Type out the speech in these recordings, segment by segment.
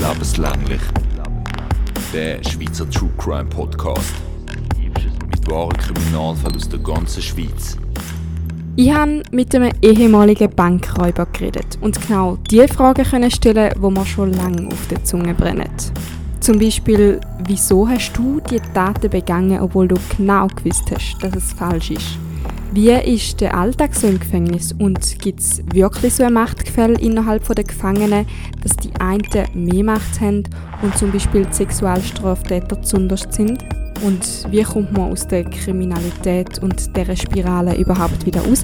Lebenslänglich. Der Schweizer True Crime Podcast. Mit wahren Kriminalfällen aus der ganzen Schweiz. Ich habe mit einem ehemaligen Bankräuber geredet und genau die Fragen können stellen, die mir schon lange auf der Zunge brennen. Zum Beispiel, wieso hast du die Taten begangen, obwohl du genau gewusst hast, dass es falsch ist? Wie ist der Alltag so im Gefängnis und gibt es wirklich so ein Machtgefälle innerhalb der Gefangenen, dass die einen mehr Macht haben und zum Beispiel die Sexualstraftäter besonders sind? Und wie kommt man aus der Kriminalität und dieser Spirale überhaupt wieder raus?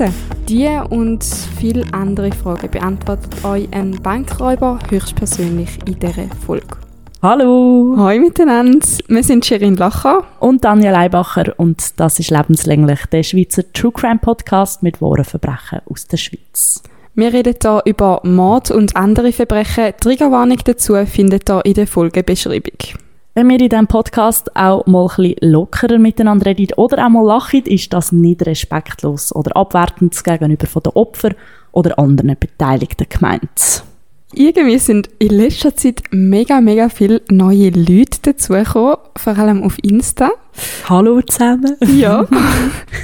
Die und viele andere Fragen beantwortet euch ein Bankräuber höchstpersönlich in dieser Folge. Hallo! Hallo miteinander, wir sind Sherin Lacher und Daniel Leibacher und das ist lebenslänglich der Schweizer True Crime Podcast mit wahren Verbrechen aus der Schweiz. Wir reden hier über Mord und andere Verbrechen. Triggerwarnung dazu findet ihr in der Folgebeschreibung. Wenn wir in diesem Podcast auch mal ein bisschen lockerer miteinander reden oder auch mal lachen, ist das nicht respektlos oder abwertend gegenüber von den Opfern oder anderen Beteiligten gemeint irgendwie sind in letzter Zeit mega, mega viele neue Leute dazugekommen, vor allem auf Insta. Hallo zusammen. Ja.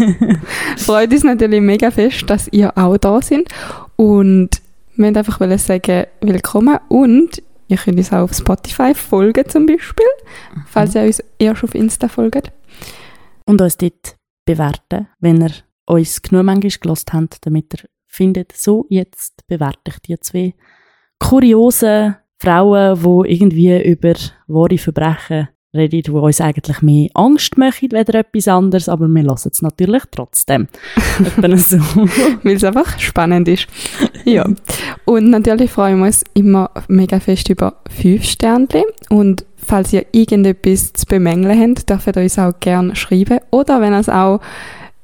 Freut uns natürlich mega fest, dass ihr auch da seid. Und wir wollten einfach sagen, willkommen und ihr könnt uns auch auf Spotify folgen zum Beispiel, falls ihr uns erst auf Insta folgt. Und uns dort bewerten, wenn ihr uns genug manchmal gelost habt, damit ihr findet, so jetzt bewerte ich die zwei kuriosen Frauen, die irgendwie über wahre Verbrechen reden, die uns eigentlich mehr Angst machen, weder etwas anderes, aber wir lassen es natürlich trotzdem. so. Weil es einfach spannend ist. Ja. Und natürlich freuen wir uns immer mega fest über fünf Sternchen und falls ihr irgendetwas zu bemängeln habt, dürft ihr uns auch gerne schreiben oder wenn ihr auch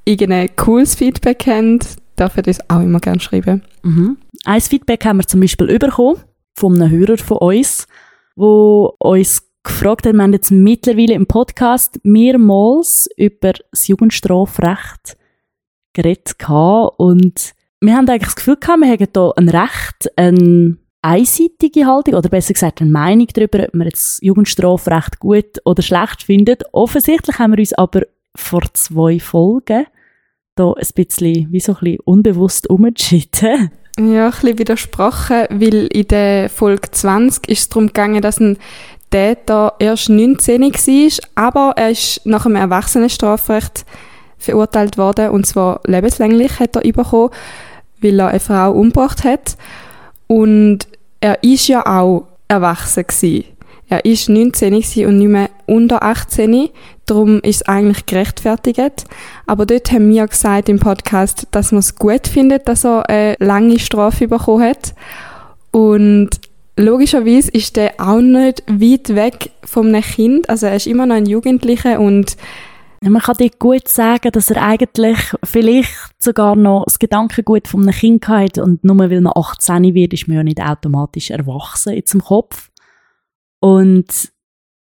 irgendein cooles Feedback habt, dürft ihr uns auch immer gerne schreiben. Mhm. Ein Feedback haben wir zum Beispiel bekommen von einem Hörer von uns, wo uns gefragt hat, wir haben jetzt mittlerweile im Podcast mehrmals über das Jugendstrafrecht geredet und wir haben eigentlich das Gefühl gehabt, wir haben hier ein Recht, eine einseitige Haltung oder besser gesagt eine Meinung darüber, ob man das Jugendstrafrecht gut oder schlecht findet. Offensichtlich haben wir uns aber vor zwei Folgen da ein bisschen, wie so ein bisschen unbewusst umentschieden. Ja, ein bisschen widersprochen, weil in der Folge 20 ist es darum gegangen, dass ein Täter erst 19 war, aber er ist nach einem Erwachsenenstrafrecht verurteilt worden, und zwar lebenslänglich hat er bekommen, weil er eine Frau umgebracht hat. Und er ist ja auch erwachsen gewesen. Er ist 19 und nicht mehr unter 18. Darum ist es eigentlich gerechtfertigt. Aber dort haben wir gesagt im Podcast, dass man es gut findet, dass er eine lange Strafe bekommen hat. Und logischerweise ist er auch nicht weit weg vom Kind. Also er ist immer noch ein Jugendlicher und man kann dir gut sagen, dass er eigentlich vielleicht sogar noch das Gedankengut von einem Kind hat und nur weil man 18 wird, ist man ja nicht automatisch erwachsen in zum Kopf. Und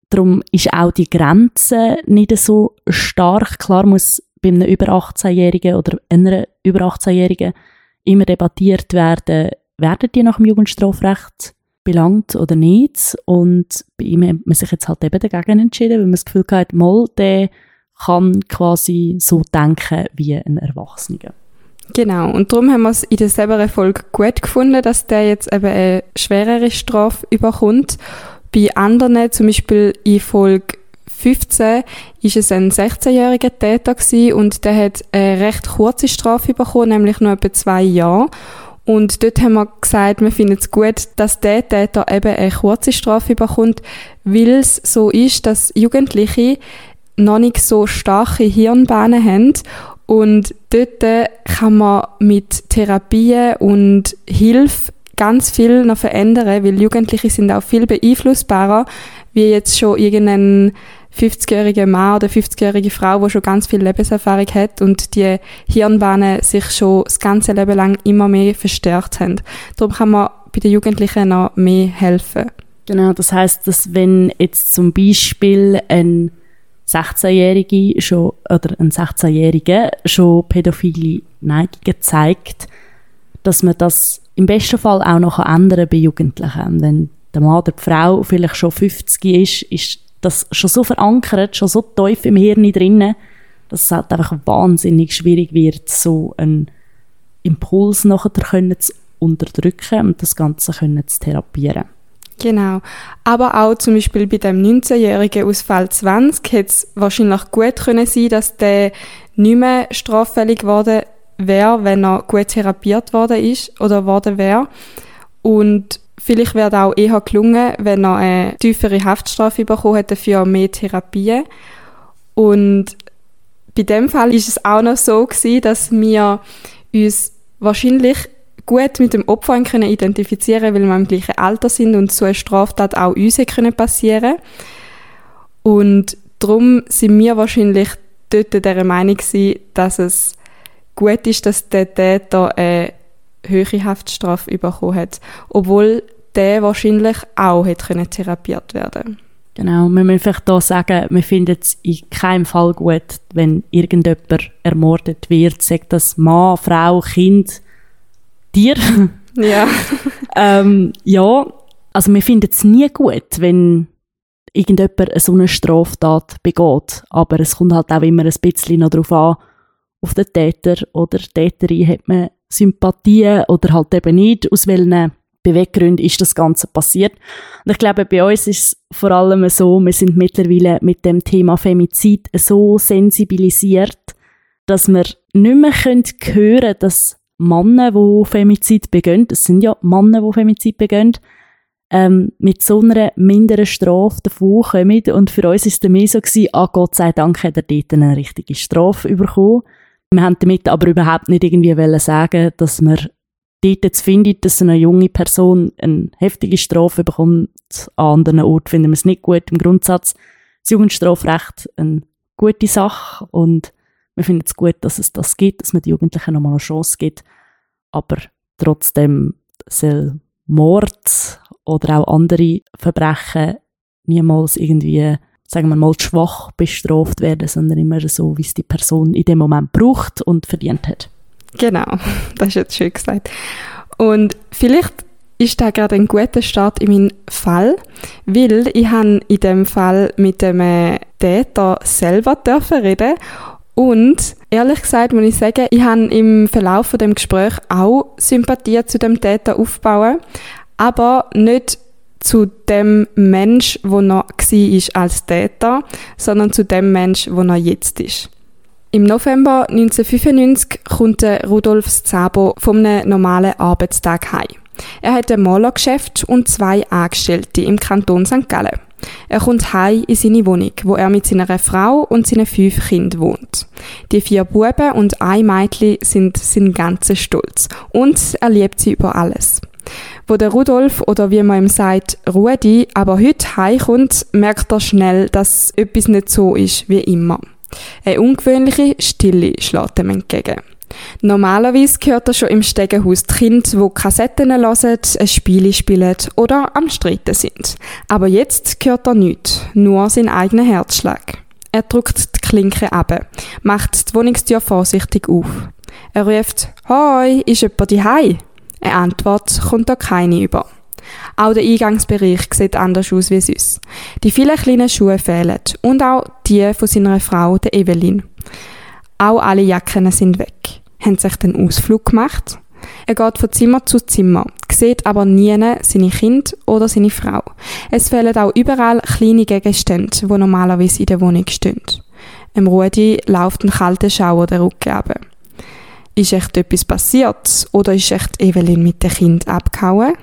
darum ist auch die Grenze nicht so stark. Klar muss bei einem über 18-Jährigen oder einer über 18-Jährigen immer debattiert werden, werden die nach dem Jugendstrafrecht belangt oder nicht. Und bei ihm hat man sich jetzt halt eben dagegen entschieden, weil man das Gefühl hat, mal, der kann quasi so denken wie ein Erwachsener. Genau, und darum haben wir es in der selben Folge gut gefunden, dass der jetzt eben eine schwerere Strafe überkommt bei anderen, zum Beispiel in Folge 15, ist es ein 16-jähriger Täter gewesen und der hat eine recht kurze Strafe bekommen, nämlich nur etwa zwei Jahre. Und dort haben wir gesagt, wir finden es gut, dass der Täter eben eine kurze Strafe bekommt, weil es so ist, dass Jugendliche noch nicht so starke Hirnbahnen haben und dort kann man mit Therapien und Hilfe ganz viel noch verändern, weil Jugendliche sind auch viel beeinflussbarer, wie jetzt schon irgendein 50-jähriger Mann oder 50-jährige Frau, die schon ganz viel Lebenserfahrung hat und die Hirnbahnen sich schon das ganze Leben lang immer mehr verstärkt haben. Darum kann man bei den Jugendlichen noch mehr helfen. Genau, das heißt, dass wenn jetzt zum Beispiel ein 16-Jährige schon oder ein 16-Jähriger schon pädophile Neigungen zeigt, dass man das im besten Fall auch noch ändern bei Jugendlichen, wenn der Mann oder die Frau vielleicht schon 50 ist, ist das schon so verankert, schon so tief im Hirn drinnen, dass es halt einfach wahnsinnig schwierig wird, so einen Impuls nachher können zu unterdrücken und das Ganze können zu therapieren. Genau. Aber auch zum Beispiel bei dem 19-Jährigen aus Fall 20 hätte es wahrscheinlich gut können sein, dass der nicht mehr straffällig geworden wäre, wenn er gut therapiert worden ist oder worden wäre. Und vielleicht wäre auch eher gelungen, wenn er eine tiefere Haftstrafe bekommen hätte für mehr Therapien. Und bei dem Fall ist es auch noch so gewesen, dass wir uns wahrscheinlich gut mit dem Opfer können identifizieren weil wir im gleichen Alter sind und so eine Straftat auch uns können passieren Und darum sind wir wahrscheinlich dort der Meinung gewesen, dass es gut ist, dass der Täter eine höhere Haftstrafe bekommen hat, obwohl der wahrscheinlich auch hätte therapiert werden Genau, wir müssen vielleicht hier sagen, wir finden es in keinem Fall gut, wenn irgendjemand ermordet wird, sagt das Mann, Frau, Kind, Tier. Ja. ähm, ja, also wir finden es nie gut, wenn irgendjemand so eine Straftat begeht, aber es kommt halt auch immer ein bisschen noch darauf an, auf den Täter oder Täterin hat man Sympathien oder halt eben nicht, aus welchen Beweggründen ist das Ganze passiert. Und ich glaube, bei uns ist es vor allem so, wir sind mittlerweile mit dem Thema Femizid so sensibilisiert, dass wir nicht mehr hören können, dass Männer, die Femizid begehen, das sind ja Männer, die Femizid begehen, ähm, mit so einer minderen Strafe davon kommen. Und für uns war es mehr so, gewesen, ah, Gott sei Dank hat er dort eine richtige Strafe bekommen. Wir haben damit aber überhaupt nicht irgendwie sagen, dass wir dort jetzt findet, dass eine junge Person eine heftige Strafe bekommt. An anderen Orten finden wir es nicht gut. Im Grundsatz das Jugendstrafrecht eine gute Sache und wir finden es gut, dass es das gibt, dass man den Jugendlichen nochmal eine Chance gibt. Aber trotzdem soll Mord oder auch andere Verbrechen niemals irgendwie sagen wir mal, schwach bestraft werden, sondern immer so, wie es die Person in dem Moment braucht und verdient hat. Genau, das ist jetzt schön gesagt. Und vielleicht ist da gerade ein guter Start in meinen Fall, weil ich habe in dem Fall mit dem äh, Täter selber dürfen reden und ehrlich gesagt muss ich sagen, ich habe im Verlauf von dem Gespräch auch Sympathie zu dem Täter aufbauen, aber nicht zu dem Mensch, wo noch war als Täter, sondern zu dem Mensch, wo noch jetzt ist. Im November 1995 kommt Rudolf Zabo vom normalen Arbeitstag heim. Er hat ein Malergeschäft und zwei Angestellte im Kanton St. Gallen. Er kommt heim in seine Wohnung, wo er mit seiner Frau und seinen fünf Kindern wohnt. Die vier Buben und ein Mädchen sind sein ganzer Stolz und er liebt sie über alles. Wo der Rudolf oder wie man ihm sagt, Rudi, aber heute heimkommt, merkt er schnell, dass etwas nicht so ist wie immer. Eine ungewöhnliche Stille schlägt ihm entgegen. Normalerweise gehört er schon im Stegenhaus die Kinder, die Kassetten hören, ein Spiel spielen oder am Streiten sind. Aber jetzt gehört er nichts, nur sein eigener Herzschlag. Er drückt die Klinke ab, macht die Wohnungstür vorsichtig auf. Er ruft, Hoi, ist jemand daheim? Eine Antwort kommt da keine über. Auch der Eingangsbereich sieht anders aus wie sonst. Die vielen kleinen Schuhe fehlen und auch die von seiner Frau, der Evelyn. Auch alle Jacken sind weg. Haben sich den Ausflug gemacht? Er geht von Zimmer zu Zimmer, sieht aber nie seine Kind oder seine Frau. Es fehlen auch überall kleine Gegenstände, die normalerweise in der Wohnung stehen. Im Rudi läuft ein kalter Schauer der Rücken ab. Ist echt etwas passiert oder ist echt Evelyn mit dem Kind abgehauen?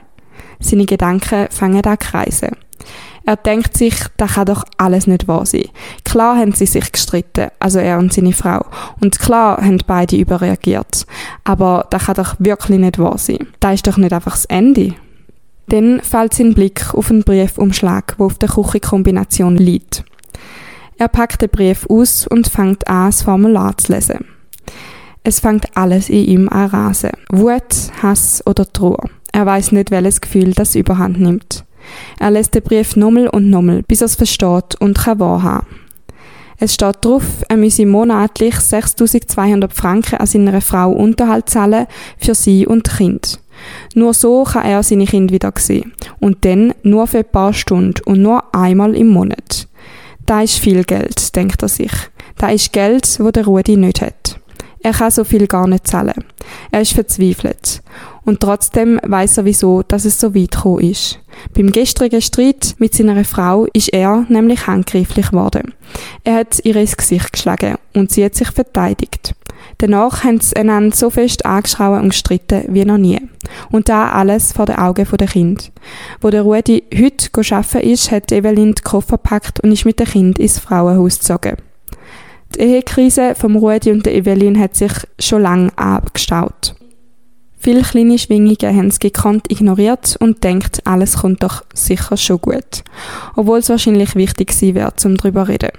Seine Gedanken fangen an kreisen. Er denkt sich, das kann doch alles nicht wahr sein. Klar haben sie sich gestritten, also er und seine Frau. Und klar haben beide überreagiert. Aber das kann doch wirklich nicht wahr sein. Da ist doch nicht einfach das Ende. Dann fällt sein Blick auf einen Briefumschlag, wo auf der Küchenkombination liegt. Er packt den Brief aus und fängt an, das Formular zu lesen. Es fängt alles in ihm an rasen. Wut, Hass oder Trauer. Er weiß nicht, welches Gefühl das überhand nimmt. Er lässt den Brief nochmal und nochmal, bis er es versteht und kann wahrhaben. Es steht drauf, er müsse monatlich 6200 Franken an seiner Frau Unterhalt zahlen für sie und Kind. Nur so kann er seine Kinder wieder sehen. Und dann nur für ein paar Stunden und nur einmal im Monat. Da ist viel Geld, denkt er sich. Da ist Geld, wo der Rudi nicht hat. Er kann so viel gar nicht zahlen. Er ist verzweifelt. Und trotzdem weiß er wieso, dass es so weit gekommen ist. Beim gestrigen Streit mit seiner Frau ist er nämlich handgreiflich geworden. Er hat ihr ins Gesicht geschlagen und sie hat sich verteidigt. Danach haben sie einander so fest angeschrauben und gestritten wie noch nie. Und da alles vor den Augen der Kind. Wo der Rudi heute arbeiten ist, hat Evelyn die Koffer gepackt und ist mit dem Kind ins Frauenhaus gezogen. Die Ehekrise vom Rudi und der Evelyn hat sich schon lange abgestaut. Viele kleine Schwingungen haben sie gekonnt ignoriert und denkt, alles kommt doch sicher schon gut. Obwohl es wahrscheinlich wichtig sein wird, um darüber zu reden.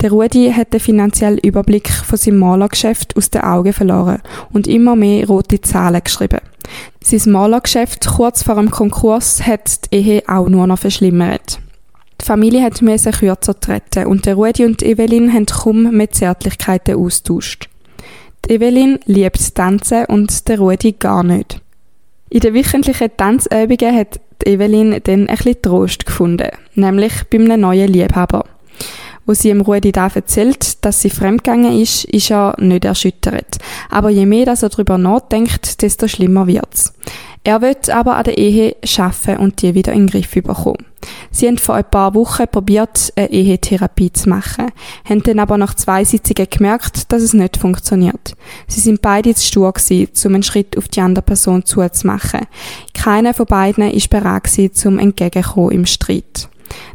Der Rudi hat den finanziellen Überblick von seinem Malergeschäft aus den Augen verloren und immer mehr rote Zahlen geschrieben. Sein Malergeschäft kurz vor dem Konkurs hat die Ehe auch nur noch verschlimmert. Die Familie hat müssen kürzer treten und der Rudi und Evelyn haben kaum mit Zärtlichkeiten austauscht. Die Evelyn liebt Tanzen und der Rudi gar nicht. In den wöchentlichen Tanzübungen hat Evelyn dann ein bisschen Trost gefunden, nämlich bei einem neuen Liebhaber. Wo sie ihm Rudi da erzählt, dass sie fremdgegangen ist, ist er nicht erschüttert. Aber je mehr dass er darüber nachdenkt, desto schlimmer wird's. Er wird aber an der Ehe schaffen und die wieder in den Griff bekommen. Sie haben vor ein paar Wochen probiert, eine Ehetherapie zu machen, haben dann aber nach zwei Sitzungen gemerkt, dass es nicht funktioniert. Sie sind beide zu stur gewesen, um einen Schritt auf die andere Person zuzumachen. Keiner von beiden ist bereit gewesen, zum entgegenkommen im Streit.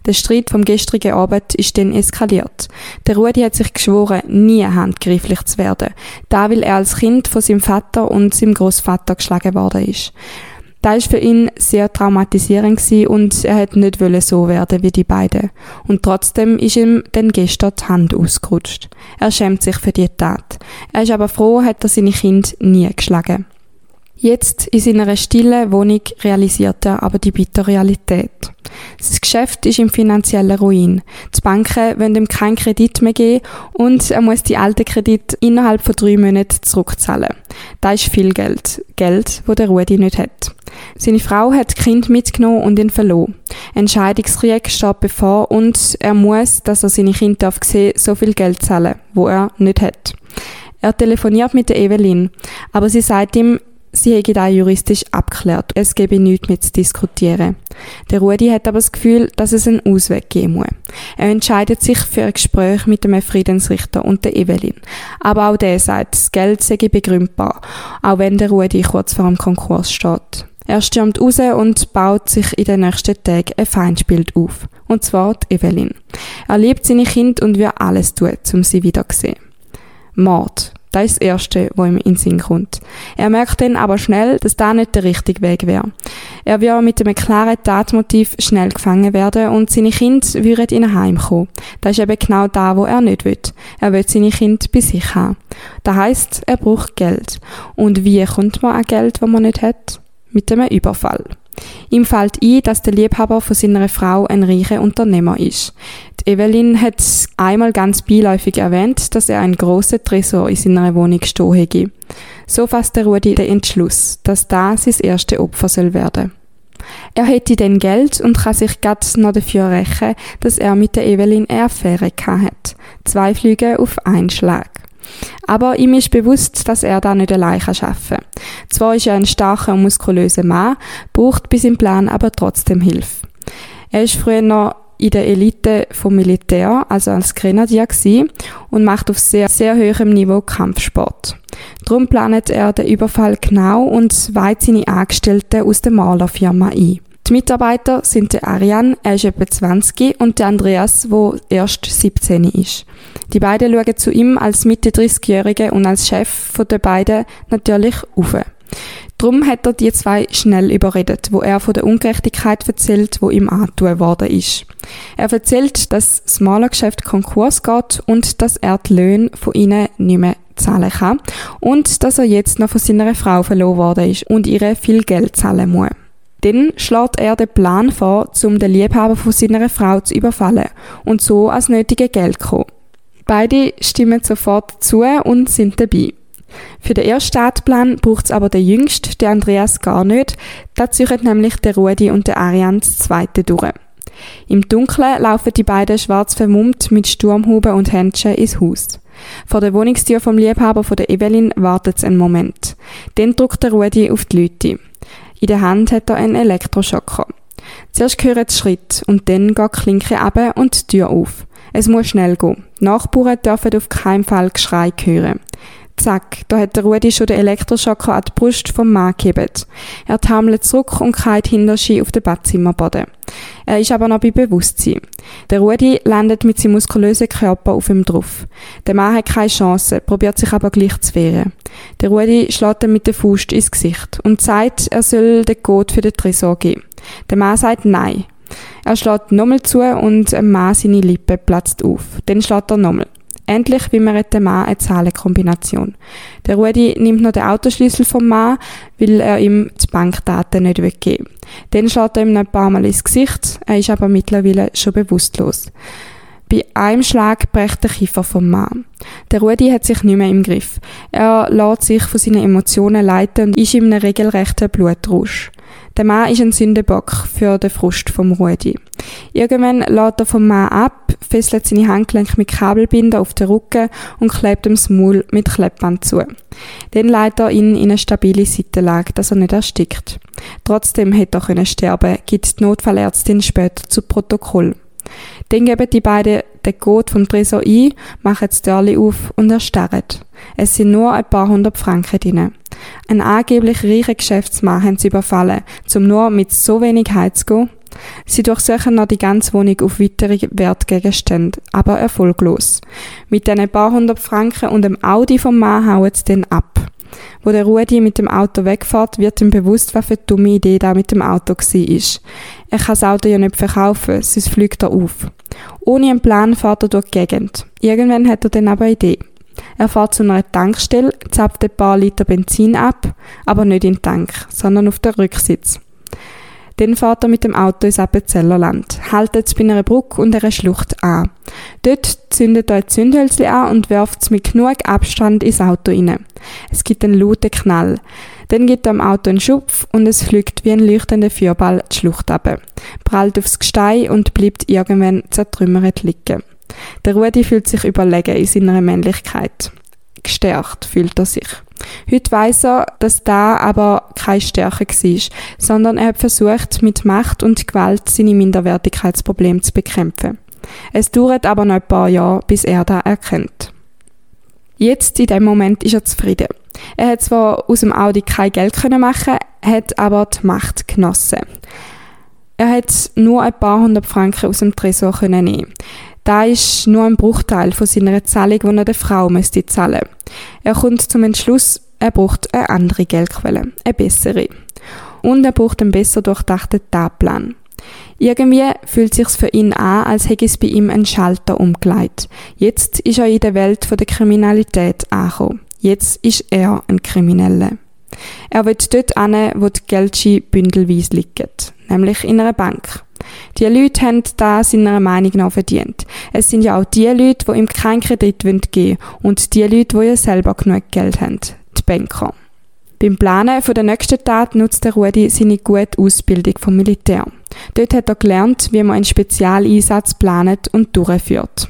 Der Streit vom gestrigen Abend ist dann eskaliert. Der Rudi hat sich geschworen, nie handgreiflich zu werden. Da weil er als Kind von seinem Vater und seinem Großvater geschlagen worden ist. Da ist für ihn sehr traumatisierend und er hat nicht so werden wie die beiden. Und trotzdem ist ihm dann gestern die Hand ausgerutscht. Er schämt sich für die Tat. Er ist aber froh, hat er seine Kinder nie geschlagen. Jetzt in seiner stillen Wohnung realisiert er aber die bittere Realität. Sein Geschäft ist im finanziellen Ruin. Die Banken wollen ihm keinen Kredit mehr geben und er muss die alten Kredite innerhalb von drei Monaten zurückzahlen. Das ist viel Geld. Geld, wo der Rudi nicht hat. Seine Frau hat das Kind mitgenommen und ihn verloren. Ein Scheidungskrieg steht bevor und er muss, dass er seine Kinder darf sehen, so viel Geld zahlen, wo er nicht hat. Er telefoniert mit der Evelyn, aber sie sagt ihm, Sie hätten auch juristisch abgeklärt. Es gebe nichts mehr zu diskutieren. Der Rudi hat aber das Gefühl, dass es einen Ausweg geben muss. Er entscheidet sich für ein Gespräch mit dem Friedensrichter und der Evelyn. Aber auch der sagt, das Geld sei begründbar, auch wenn der Rudi kurz vor dem Konkurs steht. Er stürmt raus und baut sich in den nächsten Tagen ein Feindbild auf. Und zwar die Evelyn. Er liebt seine Kinder und wird alles tun, um sie wiederzusehen. Mord. Das ist das Erste, was ihm in den Sinn kommt. Er merkt dann aber schnell, dass das nicht der richtige Weg wäre. Er wird mit einem klaren Tatmotiv schnell gefangen werden und seine Kinder würden in ein Heim kommen. Das ist eben genau da, wo er nicht will. Er will seine Kinder bei sich haben. Das heisst, er braucht Geld. Und wie kommt man an Geld, das man nicht hat? Mit einem Überfall. Ihm fällt ein, dass der Liebhaber von seiner Frau ein reicher Unternehmer ist. Die Evelyn hat einmal ganz beiläufig erwähnt, dass er einen grossen Tresor in seiner Wohnung stehen hätte. So fasst der Rudi den Entschluss, dass das sein erste Opfer soll werden. Er hätte dann Geld und kann sich grad noch dafür rächen, dass er mit der Evelyn eine Affäre hat. Zwei Flüge auf einen Schlag. Aber ihm ist bewusst, dass er da nicht allein arbeiten kann. Zwar ist er ein starker und muskulöser Mann, braucht bei seinem Plan aber trotzdem Hilfe. Er ist früher noch in der Elite vom Militär, also als Grenadier gewesen, und macht auf sehr, sehr hohem Niveau Kampfsport. Darum planet er den Überfall genau und weiht seine Angestellten aus der Malerfirma ein. Die Mitarbeiter sind der Ariane, er ist etwa 20, und der Andreas, wo erst 17 ist. Die beiden schauen zu ihm als Mitte 30-Jährige und als Chef von den beiden natürlich auf. Drum hat er die zwei schnell überredet, wo er von der Ungerechtigkeit erzählt, wo ihm antun worden ist. Er erzählt, dass das Malergeschäft Konkurs geht und dass er die Löhne von ihnen nicht mehr zahlen kann und dass er jetzt noch von seiner Frau verloren worden ist und ihr viel Geld zahlen muss. Dann schlägt er den Plan vor, um den Liebhaber von seiner Frau zu überfallen und so als nötige Geld zu kommen. Beide stimmen sofort zu und sind dabei. Für den ersten Startplan braucht es aber den Jüngsten, den Andreas, gar nicht. Da ziehen nämlich der Rudi und der Ariane das zweite durch. Im Dunkeln laufen die beiden schwarz vermummt mit Sturmhuben und Händchen ins Haus. Vor der Wohnungstür vom Liebhaber von der Evelyn wartet es einen Moment. Dann drückt der Rudi auf die Leute. In der Hand hat er einen Elektroschocker. Zuerst hören die Schritt und dann geht die Klinke ab und die Tür auf. Es muss schnell gehen. Die Nachbarn dürfen auf keinen Fall Geschrei hören. Zack, da hat der Rudi schon den Elektroschocker an die Brust vom Mann gehebt. Er taumelt zurück und kalt hinter sich auf den Badzimmerboden. Er ist aber noch bei Bewusstsein. Der Rudi landet mit seinem muskulösen Körper auf ihm drauf. Der Mann hat keine Chance, probiert sich aber gleich zu wehren. Der Rudi schlägt ihm mit der Faust ins Gesicht und sagt, er soll den Code für den Tresor geben. Der Mann sagt Nein. Er schlägt nochmal zu und dem Mann seine Lippe platzt auf. Dann schlägt er nochmal. Endlich wimmert der Mann eine Zahlenkombination. Der Rudi nimmt noch den Autoschlüssel vom Mann, weil er ihm die Bankdaten nicht geben will. Dann schlägt er ihm noch ein paar Mal ins Gesicht, er ist aber mittlerweile schon bewusstlos. Bei einem Schlag bricht der Kiefer vom Mann. Der Rudi hat sich nicht mehr im Griff. Er lässt sich von seinen Emotionen leiten und ist in einem regelrechten Blutrausch. Der Mann ist ein Sündenbock für den Frust vom Rudi. Irgendwann lädt er vom Mann ab, fesselt seine Handgelenke mit Kabelbinder auf den Rücken und klebt ihm das Maul mit Kleppband zu. Dann leitet er ihn in eine stabile Seitenlage, dass er nicht erstickt. Trotzdem hätte er können sterben, gibt die Notfallärztin später zu Protokoll. Dann geben die beiden den Code vom Tresor ein, machen das Türchen auf und erstarren. Es sind nur ein paar hundert Franken drin. Ein angeblich reicher Geschäftsmann haben sie überfallen, um nur mit so wenig Heiz zu gehen. Sie durchsuchen noch die ganze Wohnung auf weitere Wertgegenstände, aber erfolglos. Mit diesen paar hundert Franken und dem Audi vom Mann hauen sie dann ab. Wo der Rudi mit dem Auto wegfährt, wird ihm bewusst, was für eine dumme Idee da mit dem Auto war. Er kann das Auto ja nicht verkaufen, sonst fliegt er auf. Ohne einen Plan fährt er durch die Gegend. Irgendwann hat er dann aber eine Idee. Er fährt zu einer Tankstelle, zapft ein paar Liter Benzin ab, aber nicht in den Tank, sondern auf den Rücksitz. Dann fährt er mit dem Auto ins Appenzellerland, haltet bei einer Brücke und einer Schlucht an. Dort zündet er ein Zündhölzchen an und wirft es mit genug Abstand ins Auto rein. Es gibt einen lauten Knall. Dann gibt er am Auto einen Schupf und es fliegt wie ein leuchtender Feuerball die Schlucht ab, prallt aufs Gestein und bleibt irgendwann zertrümmert liegen. Der Rudi fühlt sich überlegen in seiner Männlichkeit. Gestärkt fühlt er sich. Heute weiss er, dass da aber keine Stärke war, sondern er hat versucht, mit Macht und Gewalt seine Minderwertigkeitsprobleme zu bekämpfen. Es dauert aber noch ein paar Jahre, bis er da erkennt. Jetzt, in dem Moment, ist er zufrieden. Er hat zwar aus dem Audi kein Geld machen, hat aber die Macht genossen. Er hat nur ein paar hundert Franken aus dem Tresor nehmen. Da ist nur ein Bruchteil von seiner Zahlung, die er der Frau müsste zahlen. Er kommt zum Entschluss, er braucht eine andere Geldquelle, eine bessere. Und er braucht einen besser durchdachten Tatplan. Irgendwie fühlt sich's für ihn an, als hätte es bei ihm einen Schalter umgelegt. Jetzt ist er in der Welt der Kriminalität angekommen. Jetzt ist er ein Krimineller. Er wird dort an, wo die Geldscheine bündelweise liegen, nämlich in einer Bank. Die Leute haben das seiner Meinung nach verdient. Es sind ja auch die Leute, die ihm keinen Kredit geben wollen und die Leute, die ja selber genug Geld haben, die Banker. Beim Planen der nächsten Tat nutzt der Rudi seine gute Ausbildung vom Militär. Dort hat er gelernt, wie man einen Spezialeinsatz planet und durchführt.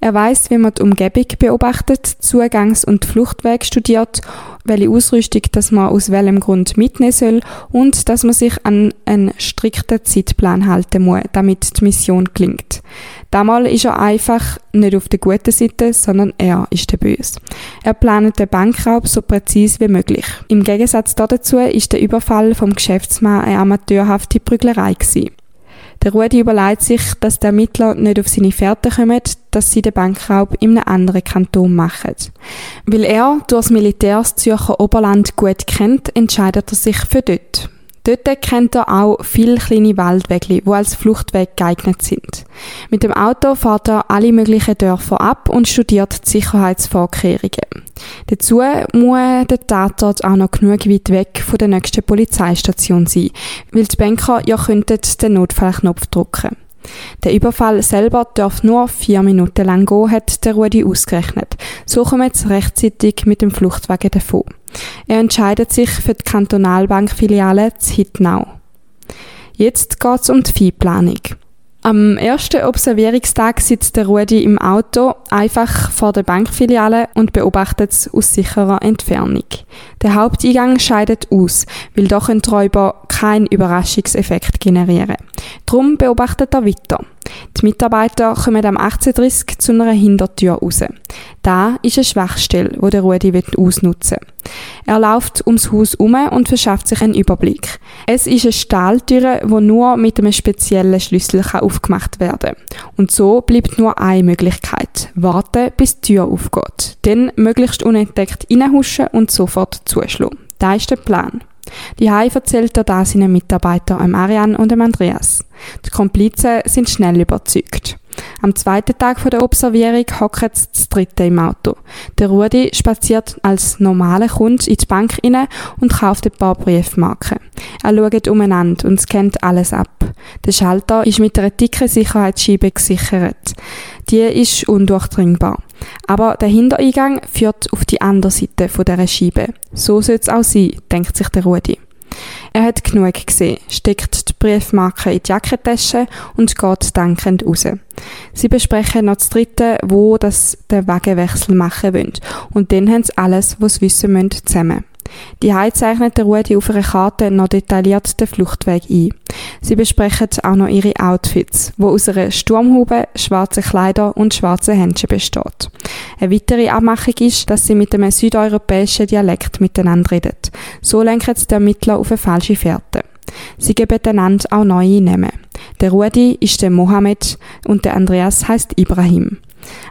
Er weiß, wie man die Umgebung beobachtet, Zugangs- und Fluchtweg studiert, welche Ausrüstung dass man aus welchem Grund mitnehmen soll und dass man sich an einen strikten Zeitplan halten muss, damit die Mission gelingt. Damals ist er einfach nicht auf der guten Seite, sondern er ist der Böse. Er plant den Bankraub so präzise wie möglich. Im Gegensatz dazu ist der Überfall vom Geschäftsmann eine amateurhafte Prüglerei. Der Rudi überlegt sich, dass der Ermittler nicht auf seine Fährte kommen, dass sie den Bankraub in einem anderen Kanton machen. Weil er durch das Militär das Zürcher Oberland gut kennt, entscheidet er sich für dort. Dort kennt er auch viele kleine Waldwege, die als Fluchtweg geeignet sind. Mit dem Auto fährt er alle möglichen Dörfer ab und studiert die Sicherheitsvorkehrungen. Dazu muss der Tatort auch noch genug weit weg von der nächsten Polizeistation sein, weil die Banker ja könnten den Notfallknopf drücken. Der Überfall selber darf nur vier Minuten lang gehen, hat der Rudi ausgerechnet. So kommt es rechtzeitig mit dem Fluchtwagen davon. Er entscheidet sich für die Kantonalbankfiliale zu Hittnau. Jetzt geht's um die Viehplanung. Am ersten Observierungstag sitzt der Rudi im Auto einfach vor der Bankfiliale und beobachtet es aus sicherer Entfernung. Der Haupteingang scheidet aus, weil doch ein Räuber keinen Überraschungseffekt generieren. Drum beobachtet er weiter. Die Mitarbeiter kommen am 18.30 zu einer Hintertür raus. Da ist eine Schwachstelle, wo der Rudi ausnutzen will. Er läuft ums Haus um und verschafft sich einen Überblick. Es ist eine Stahltür, die nur mit einem speziellen Schlüssel aufgemacht werden kann. Und so bleibt nur eine Möglichkeit. Warten, bis die Tür aufgeht. Dann möglichst unentdeckt reinhuschen und sofort zuschlagen. Das ist der Plan. Die Hai erzählt er da seinen Mitarbeitern, Marianne und Andreas. Die Komplizen sind schnell überzeugt. Am zweiten Tag der Observierung hockt das dritte im Auto. Der Rudi spaziert als normaler Kunde in die Bank rein und kauft ein paar Briefmarken. Er schaut umeinander und scannt alles ab. Der Schalter ist mit einer dicken Sicherheitsscheibe gesichert. Die ist undurchdringbar. Aber der Hintereingang führt auf die andere Seite dieser Scheibe. So soll es auch sein, denkt sich der Rudi. Er hat genug gesehen, steckt die Briefmarke in die Jackentasche und geht dankend raus. Sie besprechen noch das dritte, wo das den Wagenwechsel machen wollen. Und dann haben sie alles, was sie wissen müssen, zusammen. Die zeichnet Rudi auf einer Karte noch detailliert den Fluchtweg ein. Sie besprechen auch noch ihre Outfits, wo aus einer Sturmhaube, schwarzen Kleider und schwarzen Händchen besteht. Eine weitere Abmachung ist, dass sie mit einem südeuropäischen Dialekt miteinander reden. So lenken sie die Ermittler auf eine falsche Fährte. Sie geben einander auch neue Namen. Der Rudi ist der Mohammed und der Andreas heißt Ibrahim.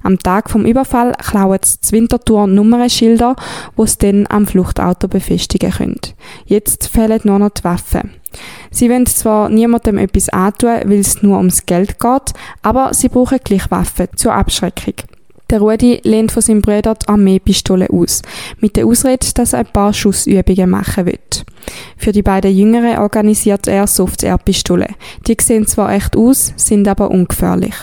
Am Tag vom Überfall klauen sie das Winterthur Nummernschilder, wo sie dann am Fluchtauto befestigen können. Jetzt fehlen nur noch die Waffen. Sie wollen zwar niemandem etwas antun, weil es nur ums Geld geht, aber sie brauchen gleich Waffen zur Abschreckung. Der Rudi lehnt von seinem Bruder die Armeepistole aus, mit der Ausrede, dass er ein paar Schussübungen machen will. Für die beiden Jüngeren organisiert er Soft-Air-Pistolen. Die sehen zwar echt aus, sind aber ungefährlich.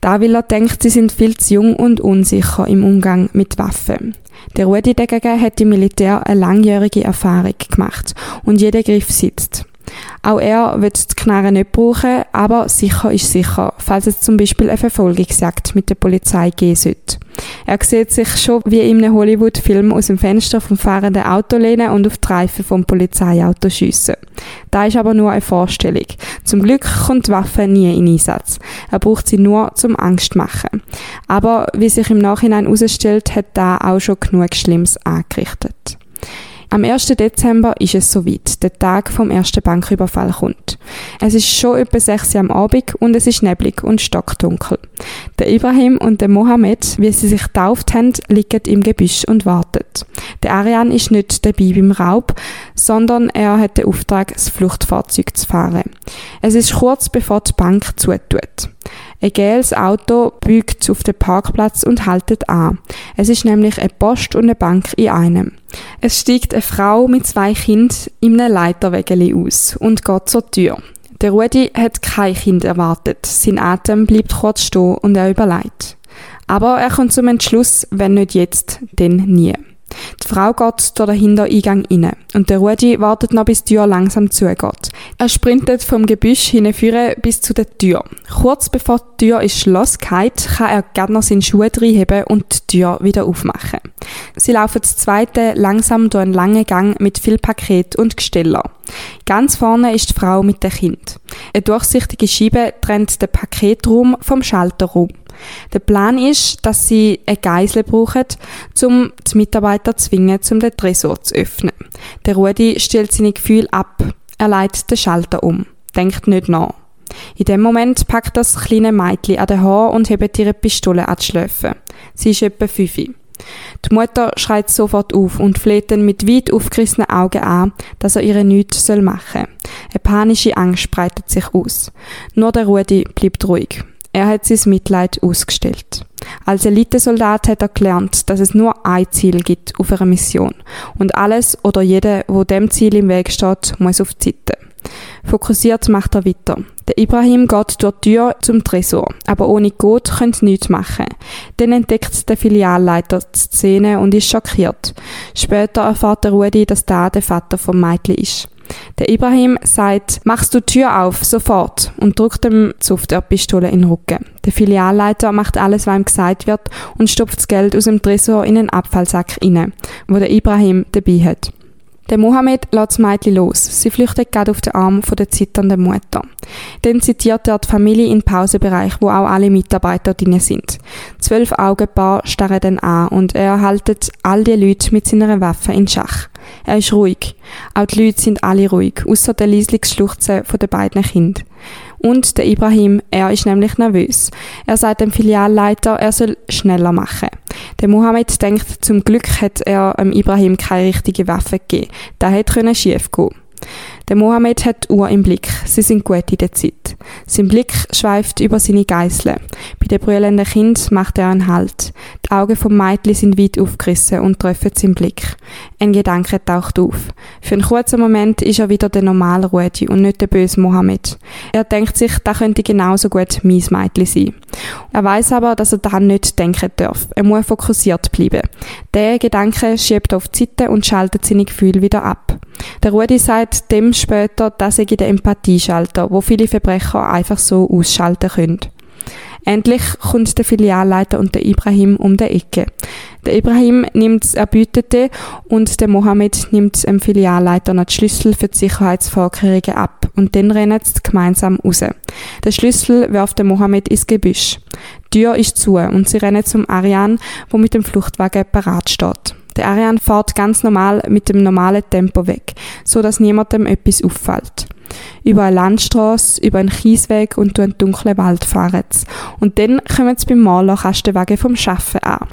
Da will er denkt, sie sind viel zu jung und unsicher im Umgang mit Waffen. Der Rudi dagegen hat im Militär eine langjährige Erfahrung gemacht und jeder Griff sitzt. Auch er wird die Knarre nicht brauchen, aber sicher ist sicher, falls es zum Beispiel eine Verfolgungsjagd mit der Polizei geben sollte. Er sieht sich schon wie in einem Hollywood-Film aus dem Fenster vom fahrenden Auto lehnen und auf die Reifen vom Polizeiauto schiessen. Da ist aber nur eine Vorstellung. Zum Glück kommt die Waffe nie in Einsatz. Er braucht sie nur zum Angst machen. Aber wie sich im Nachhinein herausstellt, hat da auch schon genug Schlimmes angerichtet. Am 1. Dezember ist es soweit. Der Tag vom ersten Banküberfall kommt. Es ist schon etwa 6 Uhr am Abend und es ist neblig und stockdunkel. Der Ibrahim und der Mohammed, wie sie sich getauft haben, liegen im Gebüsch und warten. Der Arian ist nicht dabei beim Raub, sondern er hat den Auftrag, das Fluchtfahrzeug zu fahren. Es ist kurz bevor die Bank zutut. Ein gelbes Auto biegt auf den Parkplatz und haltet an. Es ist nämlich eine Post und eine Bank in einem. Es steigt eine Frau mit zwei Kindern in einem Leiterwägeli aus und geht zur Tür. Der Rudi hat kein Kind erwartet. Sein Atem bleibt kurz stehen und er überlegt. Aber er kommt zum Entschluss, wenn nicht jetzt, dann nie. Die Frau geht durch den Hintereingang rein und der Rudi wartet noch, bis die Tür langsam zugeht. Er sprintet vom Gebüsch hinführen bis zu der Tür. Kurz bevor die Tür ins Schloss geht, kann er gerade noch seine Schuhe reinheben und die Tür wieder aufmachen. Sie laufen das zweite langsam durch einen langen Gang mit viel Paket und Gesteller. Ganz vorne ist die Frau mit dem Kind. Eine durchsichtige Scheibe trennt den Paketraum vom Schalterraum. Der Plan ist, dass sie eine Geisel brauchen, um die Mitarbeiter zu zwingen, um den Tresor zu öffnen. Der Rudi stellt seine Gefühle ab. Er leitet den Schalter um. Denkt nicht nach. In dem Moment packt das kleine Mädchen an den Haar und hebt ihre Pistole an die Schläfe. Sie ist etwa fünf. Die Mutter schreit sofort auf und fleht dann mit weit aufgerissenen Augen an, dass er ihre nichts machen soll. Eine panische Angst breitet sich aus. Nur der Rudi bleibt ruhig. Er hat sein Mitleid ausgestellt. Als Elitesoldat hat er gelernt, dass es nur ein Ziel gibt auf einer Mission. Und alles oder jeder, wo dem Ziel im Weg steht, muss auf die Seite. Fokussiert macht er weiter. Der Ibrahim geht durch die Tür zum Tresor, aber ohne Code könnte nichts machen. Dann entdeckt der Filialleiter die Szene und ist schockiert. Später erfährt der Rudi, dass da der Vater vom Mädchen ist. Der Ibrahim sagt, machst du die Tür auf, sofort, und drückt ihm die Softwarepistole in den Rücken. Der Filialleiter macht alles, was ihm gesagt wird, und stopft das Geld aus dem Tresor in einen Abfallsack rein, wo der Ibrahim dabei hat. Der Mohammed lässt das Mädchen los. Sie flüchtet gerade auf den Arm von der zitternden Mutter. Dann zitiert er die Familie in den Pausenbereich, wo auch alle Mitarbeiter drin sind. Zwölf Augenpaar starren dann an und er haltet all die Leute mit seiner Waffe in Schach. Er ist ruhig. Auch die Leute sind alle ruhig, außer der leisliche Schluchzen den beiden Kindern. Und der Ibrahim, er ist nämlich nervös. Er sagt dem Filialleiter, er soll schneller machen. Der Mohammed denkt, zum Glück hat er dem Ibrahim keine richtige Waffe gegeben. Da hätte schief gehen der Mohammed hat die Uhr im Blick. Sie sind gut in der Zeit. Sein Blick schweift über seine Geißeln. Bei dem brüllenden Kind macht er einen Halt. Die Augen vom Mädchen sind weit aufgerissen und treffen seinen Blick. Ein Gedanke taucht auf. Für einen kurzen Moment ist er wieder der normale Rudi und nicht der böse Mohammed. Er denkt sich, da könnte genauso gut mein Mädchen sein. Er weiß aber, dass er daran nicht denken darf. Er muss fokussiert bleiben. Der Gedanke schiebt auf die Seite und schaltet seine Gefühle wieder ab. Der Rudi sagt dem später, das sei der Empathieschalter, wo viele Verbrecher einfach so ausschalten können. Endlich kommt der Filialleiter und der Ibrahim um die Ecke. Der Ibrahim nimmt das Erbütete und der Mohammed nimmt dem Filialleiter noch die Schlüssel für die Sicherheitsvorkehrungen ab und dann rennen sie gemeinsam raus. Der Schlüssel wirft der Mohammed ins Gebüsch. Die Tür ist zu und sie rennen zum Arian, wo mit dem Fluchtwagen parat steht. Der Arian fährt ganz normal mit dem normalen Tempo weg, so dass niemandem etwas auffällt. Über eine Landstraße, über einen Kiesweg und durch einen dunklen Wald fahren sie. Und dann kommen sie beim Malerkastenwagen vom Schaffen an.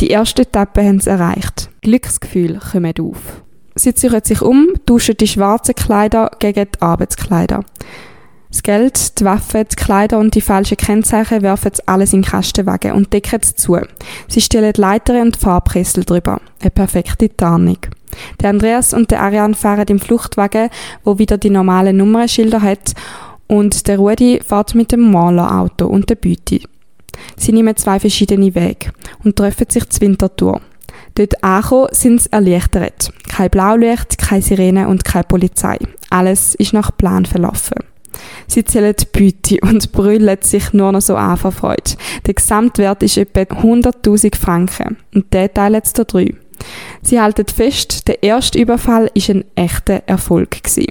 Die erste Etappe haben sie erreicht. Glücksgefühl kommen auf. Sie ziehen sich um, tauschen die schwarzen Kleider gegen die Arbeitskleider. Das Geld, die Waffen, die Kleider und die falschen Kennzeichen werfen alles in den Kastenwagen und decken es zu. Sie stellen Leiter und die Farbpressel drüber. Eine perfekte Tarnung. Der Andreas und der Ariane fahren im Fluchtwagen, wo wieder die normalen Nummernschilder hat, und der Rudi fährt mit dem Malerauto und der Büti. Sie nehmen zwei verschiedene Wege und treffen sich zur Wintertour. Dort angekommen sind sie erleichtert. Kein Blaulicht, keine Sirene und keine Polizei. Alles ist nach Plan verlaufen. Sie zählen die Beute und brüllen sich nur noch so an vor Freude. Der Gesamtwert ist etwa 100.000 Franken und der teilen sie drei. Sie halten fest, der erste Überfall ist ein echter Erfolg gewesen.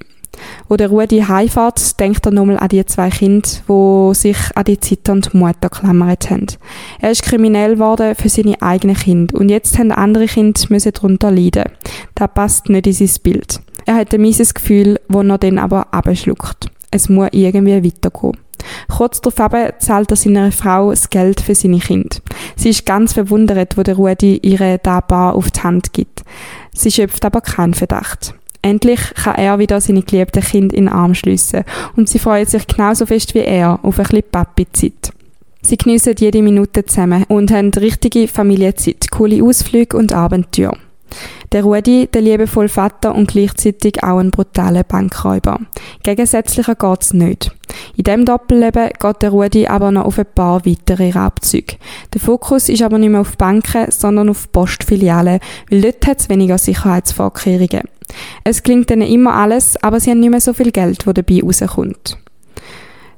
Wo der Rudi heimfährt, denkt er nochmal an die zwei Kinder, die sich an die zitternde Mutter klammert haben. Er ist kriminell geworden für seine eigenen Kinder und jetzt haben andere Kinder müssen darunter leiden. Das passt nicht in sein Bild. Er hat ein mieses Gefühl, wo er dann aber abschluckt es muss irgendwie weitergehen. Kurz darauf zahlt er seiner Frau das Geld für seine Kinder. Sie ist ganz verwundert, wo der Rudi ihre da Bar auf die Hand gibt. Sie schöpft aber keinen Verdacht. Endlich kann er wieder seine geliebten Kinder in den Arm schliessen und sie freuen sich genauso fest wie er auf ein bisschen Papi-Zeit. Sie geniessen jede Minute zusammen und haben richtige Familienzeit, coole Ausflüge und Abenteuer. Der Rudi, der liebevolle Vater und gleichzeitig auch ein brutaler Bankräuber. Gegensätzlicher geht's nicht. In dem Doppelleben geht der Rudi aber noch auf ein paar weitere Raubzüge. Der Fokus ist aber nicht mehr auf Banken, sondern auf Postfilialen, weil dort hat es weniger Sicherheitsvorkehrungen. Es klingt ihnen immer alles, aber sie haben nicht mehr so viel Geld, das dabei rauskommt.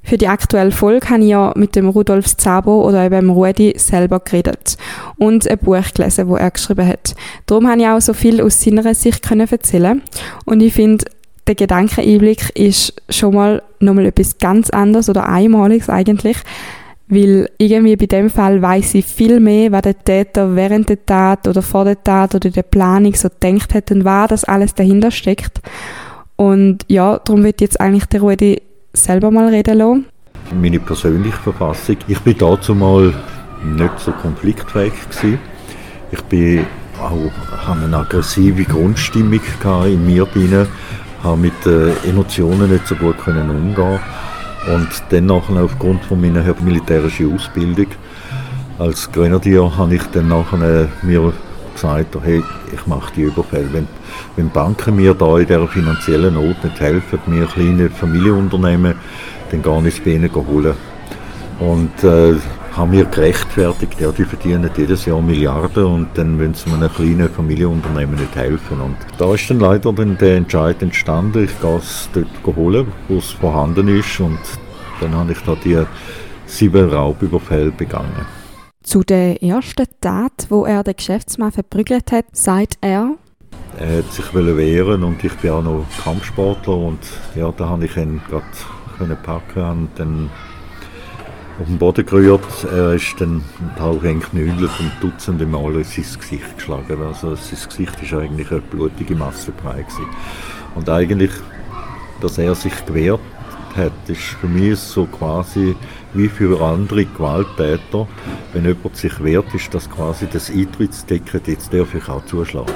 Für die aktuelle Folge habe ich ja mit dem Rudolf Zabo oder eben dem Rudi selber geredet und ein Buch gelesen, das er geschrieben hat. Darum habe ich auch so viel aus seiner Sicht erzählen und ich finde, der Gedankeneinblick ist schon mal nochmal etwas ganz anderes oder einmaliges eigentlich, weil irgendwie bei dem Fall weiß ich viel mehr, was der Täter während der Tat oder vor der Tat oder der Planung so denkt hat und was das alles dahinter steckt. Und ja, darum wird jetzt eigentlich der Rudi selber mal reden lassen? Meine persönliche Verfassung. Ich bin dazu mal nicht so konfliktfähig gewesen. Ich bin auch, habe eine aggressive Grundstimmung in mir drin, habe mit äh, Emotionen nicht so gut können umgehen und dennoch aufgrund von meiner militärischen Ausbildung als Grenadier habe ich dann nachher mir gesagt, hey, ich mache die Überfälle. Wenn, wenn Banken mir da in dieser finanziellen Not nicht helfen, mir kleine Familienunternehmen, dann gehe ich es bei ihnen holen. Und äh, haben wir gerechtfertigt, ja, die verdienen jedes Jahr Milliarden und dann wollen sie einem kleinen Familienunternehmen nicht helfen. Und da ist dann leider dann der Entscheid entstanden, ich gehe es dort holen, wo es vorhanden ist und dann habe ich da die sieben Raubüberfälle begangen. Zu der ersten Tat, wo er den Geschäftsmann verprügelt hat, sagt er, er hat sich wehren und ich bin auch noch Kampfsportler und ja, da habe ich ihn gerade packen und dann auf den Boden gerührt. Er ist dann halb geknüdelt und dutzende Mal in sein Gesicht geschlagen. Also sein Gesicht war eigentlich eine blutige Massebrei. Gewesen. Und eigentlich, dass er sich gewehrt hat, ist für mich so quasi wie für andere Gewalttäter, wenn jemand sich wehrt, ist das quasi das Eintrittsticket, jetzt darf ich auch zuschlagen.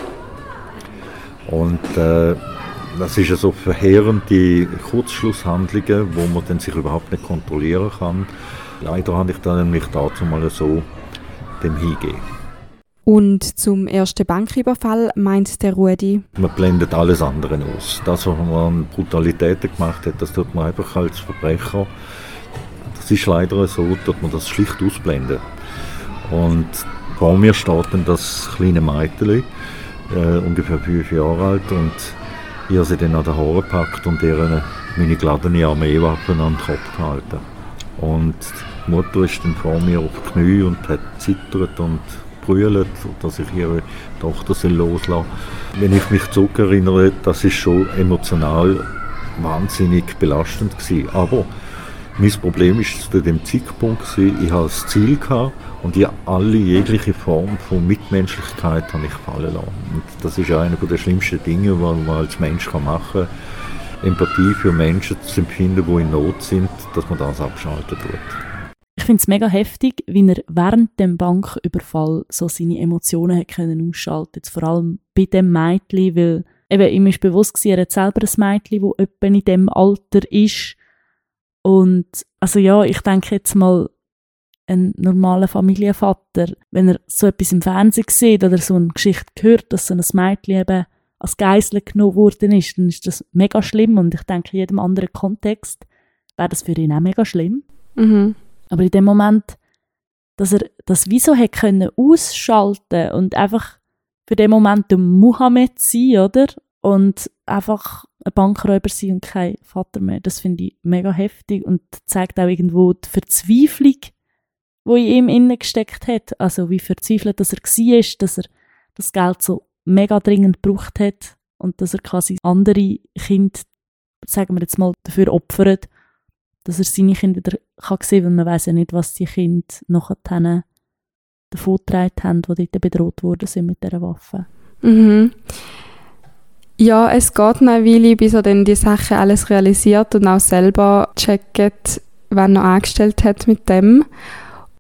Und äh, das ist ja so verheerende Kurzschlusshandlungen, wo man dann sich überhaupt nicht kontrollieren kann. Leider habe ich dann mich dazu mal so dem hingegeben. Und zum ersten Banküberfall meint der Rudi? Man blendet alles andere aus. Das, was man an Brutalitäten gemacht hat, das tut man einfach als Verbrecher. Das ist leider so, tut man das schlicht ausblenden. Und vor mir steht dann das kleine Mädchen, äh, ungefähr fünf Jahre alt, und ich habe sie dann an den Haaren gepackt und ihr meine geladene Armeewaffe an den Kopf gehalten. Und die Mutter ist dann vor mir auf die Knie und hat zittert und brüllt, dass ich ihre Tochter loslassen soll. Wenn ich mich zurückerinnere, das ist schon emotional wahnsinnig belastend gewesen. Aber mein Problem war zu dem Zeitpunkt, gewesen, ich hatte das Ziel gehabt und ich alle jegliche Form von Mitmenschlichkeit habe ich fallen lassen. Und das ist einer der schlimmsten Dinge, die man als Mensch machen kann Empathie für Menschen zu empfinden, die in Not sind, dass man das abschalten tut. Ich finde es mega heftig, wie er während dem Banküberfall so seine Emotionen hat können ausschalten Jetzt vor allem bei dem Mädchen, weil eben ihm ist bewusst gewesen, er hat selber ein Mädchen, das etwa in dem Alter ist. Und also ja, ich denke jetzt mal, ein normaler Familienvater, wenn er so etwas im Fernsehen sieht oder so eine Geschichte hört, dass so ein Mädchen eben als Geisel genommen worden ist, dann ist das mega schlimm und ich denke, in jedem anderen Kontext wäre das für ihn auch mega schlimm. Mhm. Aber in dem Moment, dass er das wieso hat können ausschalten und einfach für den Moment der Muhammad sein, oder? Und einfach ein Bankräuber sein und kein Vater mehr. Das finde ich mega heftig und zeigt auch irgendwo die Verzweiflung, die in ihm innen gesteckt hat. Also wie verzweifelt dass er war, dass er das Geld so mega dringend gebraucht hat und dass er quasi andere Kinder, sagen wir jetzt mal, dafür opfert, dass er seine Kinder wieder kann sehen kann, weil man weiß ja nicht, was die Kinder nachher davon getragen haben, die dort bedroht worden sind mit dieser Waffe. Mhm. Ja, es geht noch eine Weile, bis er dann die Sache alles realisiert und auch selber checkt, wann er angestellt hat mit dem.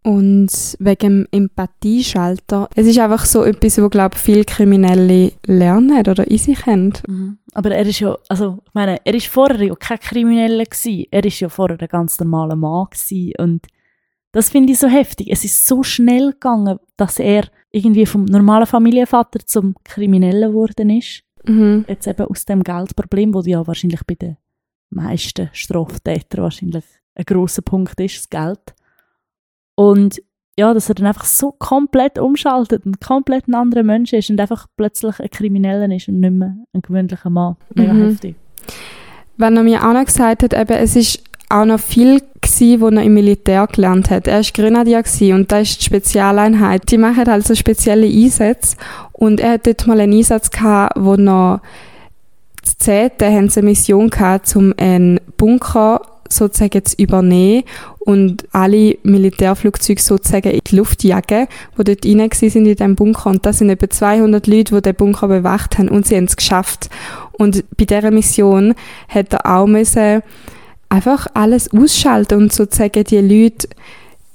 Und wegen dem Empathieschalter, es ist einfach so etwas, wo, glaube ich, viele Kriminelle lernen oder in sich haben. Mhm. Aber er ist ja, also, ich meine, er ist vorher ja kein Krimineller gewesen. Er ist ja vorher ein ganz normaler Mann gewesen. Und das finde ich so heftig. Es ist so schnell gegangen, dass er irgendwie vom normalen Familienvater zum Kriminellen geworden ist. Mhm. Jetzt eben aus dem Geldproblem, wo ja wahrscheinlich bei den meisten Straftätern wahrscheinlich ein grosser Punkt ist, das Geld. Und ja, dass er dann einfach so komplett umschaltet und komplett ein anderer Mensch ist und einfach plötzlich ein Krimineller ist und nicht mehr ein gewöhnlicher Mann. Mega mhm. heftig. Wenn er mir auch noch gesagt hat, eben, es ist auch noch viel gsi, wo er im Militär gelernt hat. Er war Grenadier und da ist die Spezialeinheit. Die machen also spezielle Einsätze und er hat dort mal einen Einsatz gehabt, wo noch zu Zehnten haben sie eine Mission gehabt, um einen Bunker sozusagen zu übernehmen und alle Militärflugzeuge sozusagen in die Luft jagen, die dort rein sind in diesem Bunker. Und das sind etwa 200 Leute, die den Bunker bewacht haben und sie haben es geschafft. Und bei dieser Mission hat er auch müssen einfach alles ausschalten und sozusagen die Leute,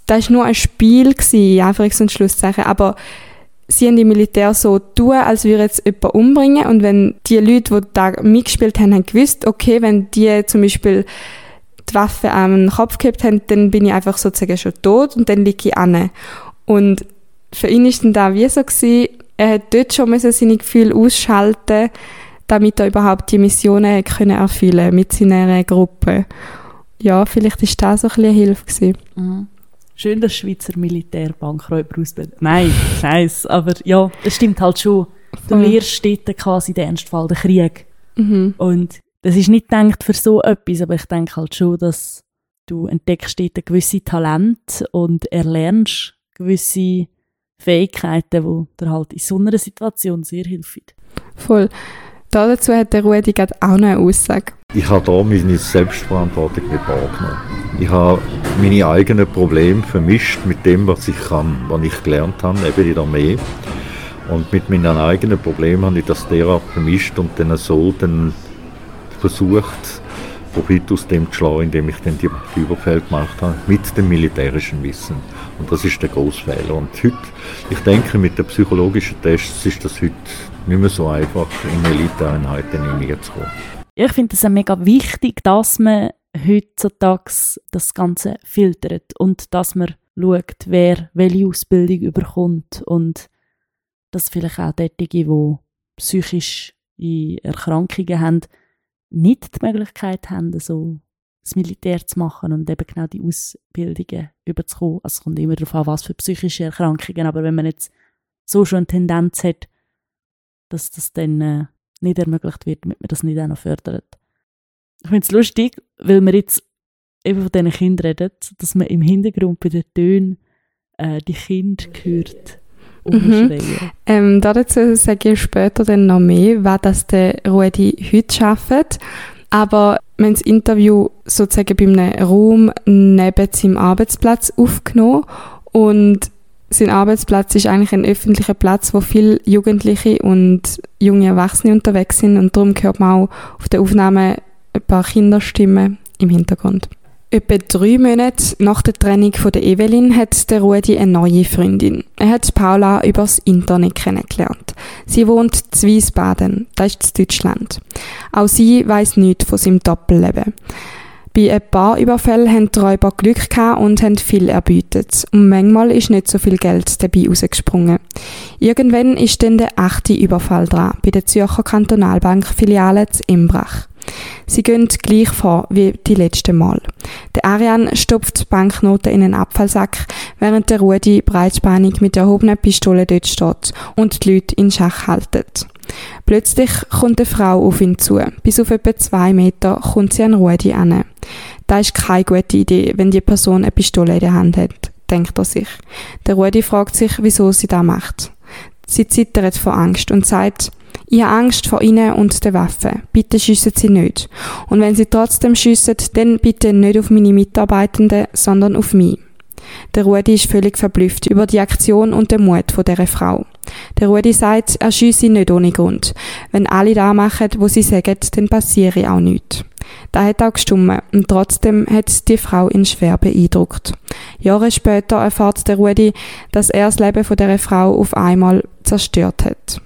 das war nur ein Spiel gewesen, Anführungs- und Schlusszeichen, aber sie haben im Militär so tun, als würde jetzt jemand umbringen und wenn die Leute, die da mitgespielt haben, haben gewusst, okay, wenn die zum Beispiel die Waffe am Kopf gehabt haben, dann bin ich einfach sozusagen schon tot und dann liege ich an. Und für ihn ist dann da wie so gewesen, er hat dort schon müssen seine Gefühle ausschalten damit er überhaupt die Missionen können erfüllen mit seiner Gruppe. Ja, vielleicht ist das so ein bisschen eine Hilfe gewesen. Mhm. Schön, dass Schweizer Militärbankräuber ausbilden. Nein, scheiß, aber ja, es stimmt halt schon. Du lernst dort quasi den Ernstfall, den Krieg. Mhm. Und das ist nicht gedacht für so etwas, aber ich denke halt schon, dass du entdeckst dort gewisse Talente und erlernst gewisse Fähigkeiten, die dir halt in so einer Situation sehr helfen. Voll. Da dazu hat der Rudi gerade auch noch eine Aussage. Ich habe da meine Selbstverantwortung nicht wahrgenommen. Ich habe meine eigenen Probleme vermischt mit dem, was ich kann, was ich gelernt habe, eben in der Armee. Und mit meinen eigenen Problemen habe ich das derart vermischt und dann so dann versucht, Profit aus dem zu schlagen, indem ich dann die Überfälle gemacht habe, mit dem militärischen Wissen. Und das ist der grosse Fehler. Und heute, ich denke, mit den psychologischen Tests ist das heute nicht mehr so einfach, in Eliteeinheiten hineinzukommen. Ich finde es mega wichtig, dass man heutzutage das Ganze filtert und dass man schaut, wer welche Ausbildung überkommt und dass vielleicht auch diejenigen, die psychisch Erkrankungen haben, nicht die Möglichkeit haben, so das Militär zu machen und eben genau die Ausbildungen überzukommen. Also es kommt immer darauf an, was für psychische Erkrankungen, aber wenn man jetzt so schon eine Tendenz hat, dass das dann äh, nicht ermöglicht wird, damit man das nicht auch noch fördert. Ich finde es lustig, weil wir jetzt eben von diesen Kindern reden, dass man im Hintergrund bei den Tönen äh, die Kinder hört umschreien. Ähm, dazu sage ich später dann noch mehr, was das der Rudi heute schafft. Aber wir haben das Interview sozusagen bei einem Raum neben seinem Arbeitsplatz aufgenommen und sein Arbeitsplatz ist eigentlich ein öffentlicher Platz, wo viele Jugendliche und junge Erwachsene unterwegs sind und darum hört man auch auf der Aufnahme ein paar Kinderstimmen im Hintergrund. Etwa drei Monate nach der Trennung von der Evelyn hat der Rudi eine neue Freundin. Er hat Paula übers Internet kennengelernt. Sie wohnt in Wiesbaden, das ist in Deutschland. Auch sie weiß nichts von seinem Doppelleben. Bei ein paar Überfällen haben die Räuber Glück gehabt und haben viel erbietet. Und manchmal ist nicht so viel Geld dabei rausgesprungen. Irgendwann ist dann der achte Überfall dran, bei der Zürcher Kantonalbank-Filiale zu Imbrach. Sie gehen gleich vor wie die letzten Mal. Der Arian stopft Banknoten in einen Abfallsack, während der Rudi breitspannig mit erhobener Pistole dort steht und die Leute in Schach halten. Plötzlich kommt eine Frau auf ihn zu. Bis auf etwa zwei Meter kommt sie an Rudi an. Da ist keine gute Idee, wenn die Person eine Pistole in der Hand hat, denkt er sich. Der Rudi fragt sich, wieso sie das macht. Sie zittert vor Angst und sagt, ich habe Angst vor Ihnen und der Waffe. Bitte schiessen Sie nicht. Und wenn Sie trotzdem schiessen, dann bitte nicht auf meine Mitarbeitenden, sondern auf mich. Der Rudi ist völlig verblüfft über die Aktion und den Mut dieser Frau. Der Rudi sagt, er schiesse nicht ohne Grund. Wenn alle da machen, wo sie sagen, dann passiere auch nichts. Da hat auch gestummen und trotzdem hat die Frau ihn schwer beeindruckt. Jahre später erfährt der Rudi, dass er das Leben von der Frau auf einmal zerstört hat.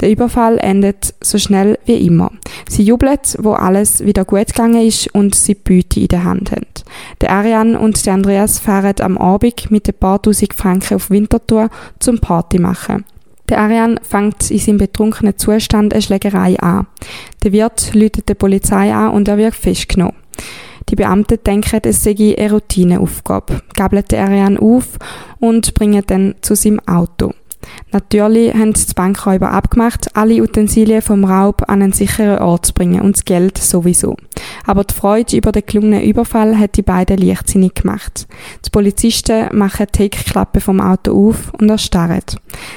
Der Überfall endet so schnell wie immer. Sie jubelt, wo alles wieder gut gegangen ist und sie Beute in der Hand haben. Der Ariane und der Andreas fahren am Abend mit ein paar tausend Franken auf Winterthur zum Party machen. Der Ariane fängt in seinem betrunkenen Zustand eine Schlägerei an. Der Wirt läutet die Polizei an und er wird festgenommen. Die Beamten denken, es sei eine Routineaufgabe, gabeln den Ariane auf und bringen dann zu seinem Auto. Natürlich haben die Bankräuber abgemacht, alle Utensilien vom Raub an einen sicheren Ort zu bringen und das Geld sowieso. Aber die Freude über den gelungenen Überfall hat die beiden leichtsinnig gemacht. Die Polizisten machen die Heckklappe vom Auto auf und erstarren.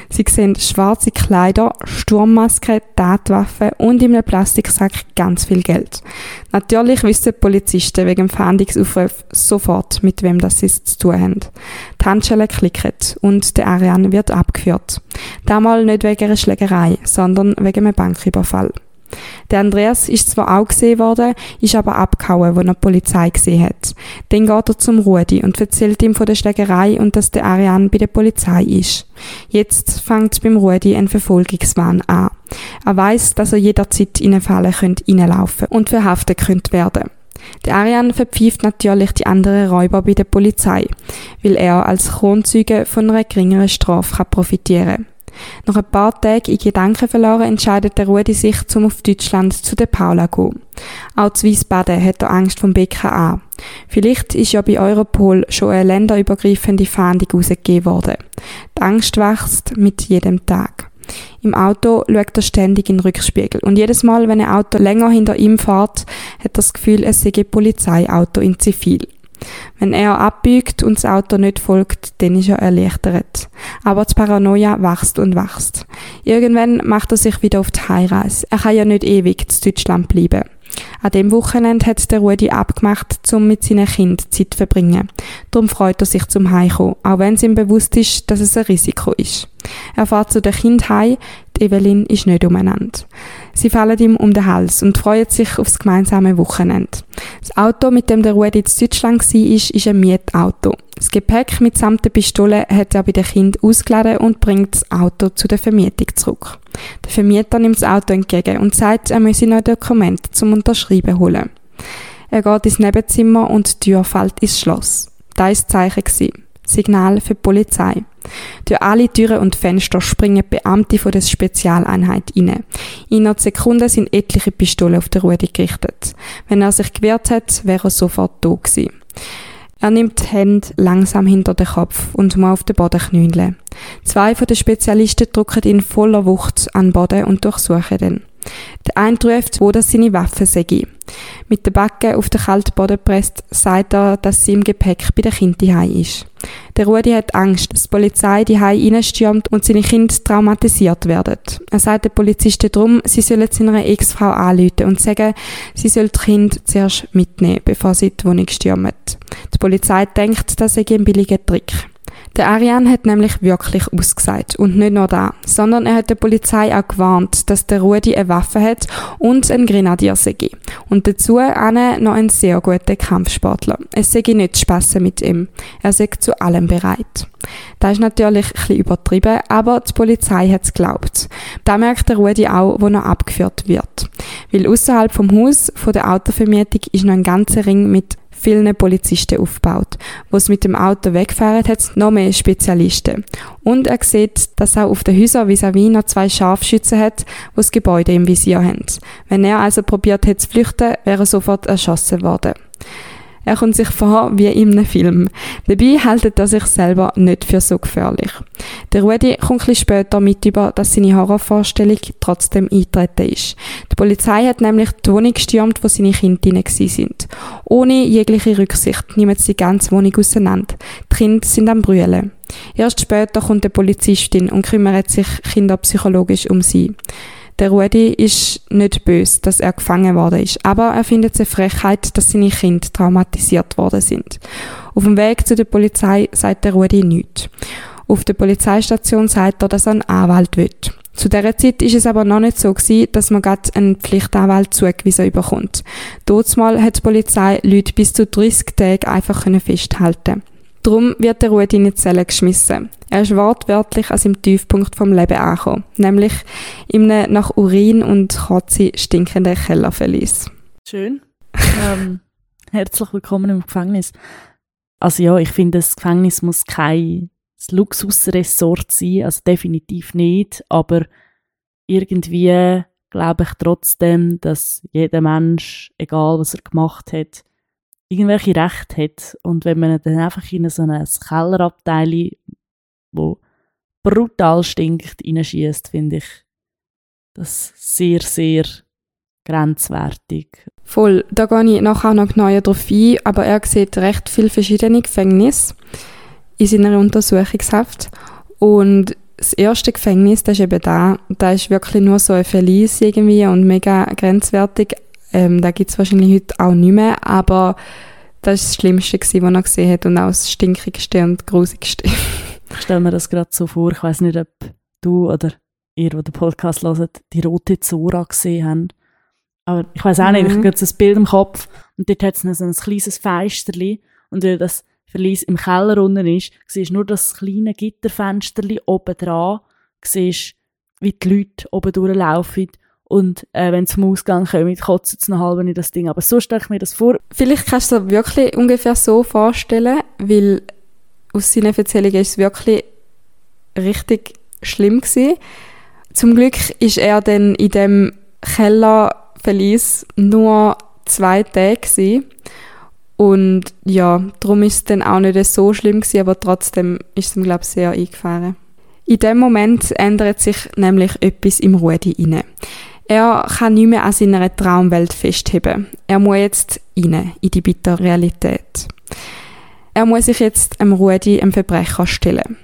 Sie sehen schwarze Kleider, Sturmmaske, Tatwaffen und in einem Plastiksack ganz viel Geld. Natürlich wissen die Polizisten wegen dem Fahndungsaufruf sofort, mit wem das sie zu tun haben. Die Handschellen klicken und der Ariane wird abgeführt. Damals nicht wegen einer Schlägerei, sondern wegen einem Banküberfall. Der Andreas ist zwar auch gesehen worden, ist aber abgehauen, wo er die Polizei gesehen hat. Dann geht er zum Rudi und erzählt ihm von der Schlägerei und dass der Ariane bei der Polizei ist. Jetzt fängt beim Rudi ein Verfolgungswahn an. Er weiß, dass er jederzeit in eine Falle könnte reinlaufen und verhaftet könnte werden. Der Arian verpfieft natürlich die anderen Räuber bei der Polizei, weil er als Kronzeuge von einer geringeren Strafe kann profitieren Nach ein paar Tagen in Gedanken verloren, entscheidet der Rudi sich, zum auf Deutschland zu der Paula zu gehen. Auch zu Wiesbaden hat er Angst vom BKA. Vielleicht ist ja bei Europol schon eine länderübergreifende Fahndung rausgegeben worden. Die Angst wächst mit jedem Tag. Im Auto schaut er ständig in den Rückspiegel. Und jedes Mal, wenn ein Auto länger hinter ihm fährt, hat er das Gefühl, es sei ein Polizeiauto in Zivil. Wenn er abbiegt und das Auto nicht folgt, dann ist er erleichtert. Aber die Paranoia wächst und wächst. Irgendwann macht er sich wieder auf die Heimreise. Er kann ja nicht ewig in Deutschland bleiben. An dem Wochenende hat der Rudi abgemacht, um mit seinen Kindern Zeit zu verbringen. Darum freut er sich zum Heimkommen, auch wenn es ihm bewusst ist, dass es ein Risiko ist. Er fährt zu den Kind heim, die Evelyn ist nicht umeinander. Sie fallen ihm um den Hals und freuen sich aufs gemeinsame Wochenende. Das Auto, mit dem der Rudi in Deutschland war, ist ein Mietauto. Das Gepäck mitsamt der Pistole hat er bei den Kindern ausgeladen und bringt das Auto zu der Vermietung zurück. Der Vermieter nimmt das Auto entgegen und sagt, er müsse noch ein Dokument zum Unterschreiben holen. Er geht ins Nebenzimmer und die Tür fällt ins Schloss. Da das Zeichen. Signal für die Polizei. Durch alle Türen und Fenster springen Beamte von der Spezialeinheit rein. Innerhalb Sekunden sind etliche Pistolen auf den Rudi gerichtet. Wenn er sich gewehrt hat, wäre er sofort tot gewesen. Er nimmt die Hände langsam hinter den Kopf und muss auf den Boden knüllen. Zwei von den Spezialisten drücken ihn voller Wucht an den Boden und durchsuchen ihn. Der eine ruft, wo das seine Waffe sei. Mit der Backe auf den kalten Boden presst, sagt er, dass sie im Gepäck bei den Kindern ist. Der Rudi hat Angst, dass die Polizei die Hai reinstürmt und seine Kinder traumatisiert werden. Er sagt den Polizisten darum, sie sollen seiner Ex-Frau anrufen und sagen, sie soll die Kinder zuerst mitnehmen, bevor sie die Wohnung stürmen. Die Polizei denkt, das sei ein billiger Trick. Der Ariane hat nämlich wirklich ausgesagt. Und nicht nur da, sondern er hat der Polizei auch gewarnt, dass der Rudi eine Waffe hat und ein Grenadier sei. Und dazu noch ein sehr guter Kampfsportler. Es sei nicht Spaß mit ihm. Er sei zu allem bereit. Das ist natürlich ein bisschen übertrieben, aber die Polizei hat es geglaubt. Da merkt der Rudi auch, wo er abgeführt wird. Weil außerhalb vom Haus von der Autovermietung ist noch ein ganzer Ring mit vielen Polizisten aufgebaut. Wo es mit dem Auto wegfahren, hat es noch mehr Spezialisten. Und er sieht, dass auch auf den Häusern vis-à-vis noch zwei Scharfschützen hat, wo das Gebäude im Visier haben. Wenn er also probiert hätte zu flüchten, wäre er sofort erschossen worden. Er kommt sich vor wie in einem Film. Dabei hält er sich selber nicht für so gefährlich. Der Rudi kommt ein später mit über, dass seine Horrorvorstellung trotzdem eintreten ist. Die Polizei hat nämlich die Wohnung gestürmt, wo seine Kinder drin sind. Ohne jegliche Rücksicht nehmen sie die ganze Wohnung auseinander. Die Kinder sind am Brüllen. Erst später kommt eine Polizistin und kümmert sich kinderpsychologisch um sie. Der Rudi ist nicht böse, dass er gefangen worden ist, aber er findet es eine Frechheit, dass seine Kinder traumatisiert worden sind. Auf dem Weg zu der Polizei sagt der Rudi nichts. Auf der Polizeistation sagt er, dass er einen Anwalt will. Zu dieser Zeit ist es aber noch nicht so gewesen, dass man gerade einen Pflichtanwalt zugewiesen bekommt. Mal hat die Polizei Leute bis zu 30 Tage einfach festhalten Darum wird der Rudi in die Zelle geschmissen. Er ist wortwörtlich als im Tiefpunkt vom Leben angekommen, nämlich in einem nach Urin und Kotze stinkenden Kellerverlies. Schön. ähm, herzlich willkommen im Gefängnis. Also ja, ich finde, das Gefängnis muss kein Luxusressort sein, also definitiv nicht, aber irgendwie glaube ich trotzdem, dass jeder Mensch, egal was er gemacht hat, irgendwelche Rechte hat. Und wenn man dann einfach in so ein Kellerabteil, wo brutal stinkt, reinschießt, finde ich das sehr, sehr grenzwertig. Voll, da gehe ich nachher noch genauer drauf ein, aber er sieht recht viele verschiedene Gefängnisse in seiner Untersuchungshaft. Und das erste Gefängnis, das ist eben da, da ist wirklich nur so ein Verlies irgendwie und mega grenzwertig. Ähm, da gibt es wahrscheinlich heute auch nicht mehr, aber das war das Schlimmste, was er gesehen hat und auch das Stinkigste und Grusigste. ich stelle mir das gerade so vor, ich weiß nicht, ob du oder ihr, die den Podcast hört, die rote Zora gesehen habt. Aber ich weiß auch nicht, ich habe jetzt ein Bild im Kopf und dort hat es so ein kleines Fensterli und weil das Verlies im Keller unten ist, siehst du nur das kleine Gitterfensterli oben dran, siehst, wie die Leute oben durchlaufen und äh, wenn sie zum Ausgang kommen, kotzen sie noch halb in das Ding. Aber so stelle ich mir das vor. Vielleicht kannst du dir wirklich ungefähr so vorstellen, weil aus seinen Erzählungen ist es wirklich richtig schlimm gewesen. Zum Glück ist er dann in dem Kellerverlies nur zwei Tage gewesen. Und ja, darum ist es dann auch nicht so schlimm gewesen, aber trotzdem ist es ihm, glaube ich, sehr eingefahren. In dem Moment ändert sich nämlich etwas im Rudi inne. Er kann nicht mehr an seiner Traumwelt festheben. Er muss jetzt rein, in die bittere Realität. Er muss sich jetzt einem Rudi, einem Verbrecher, stellen.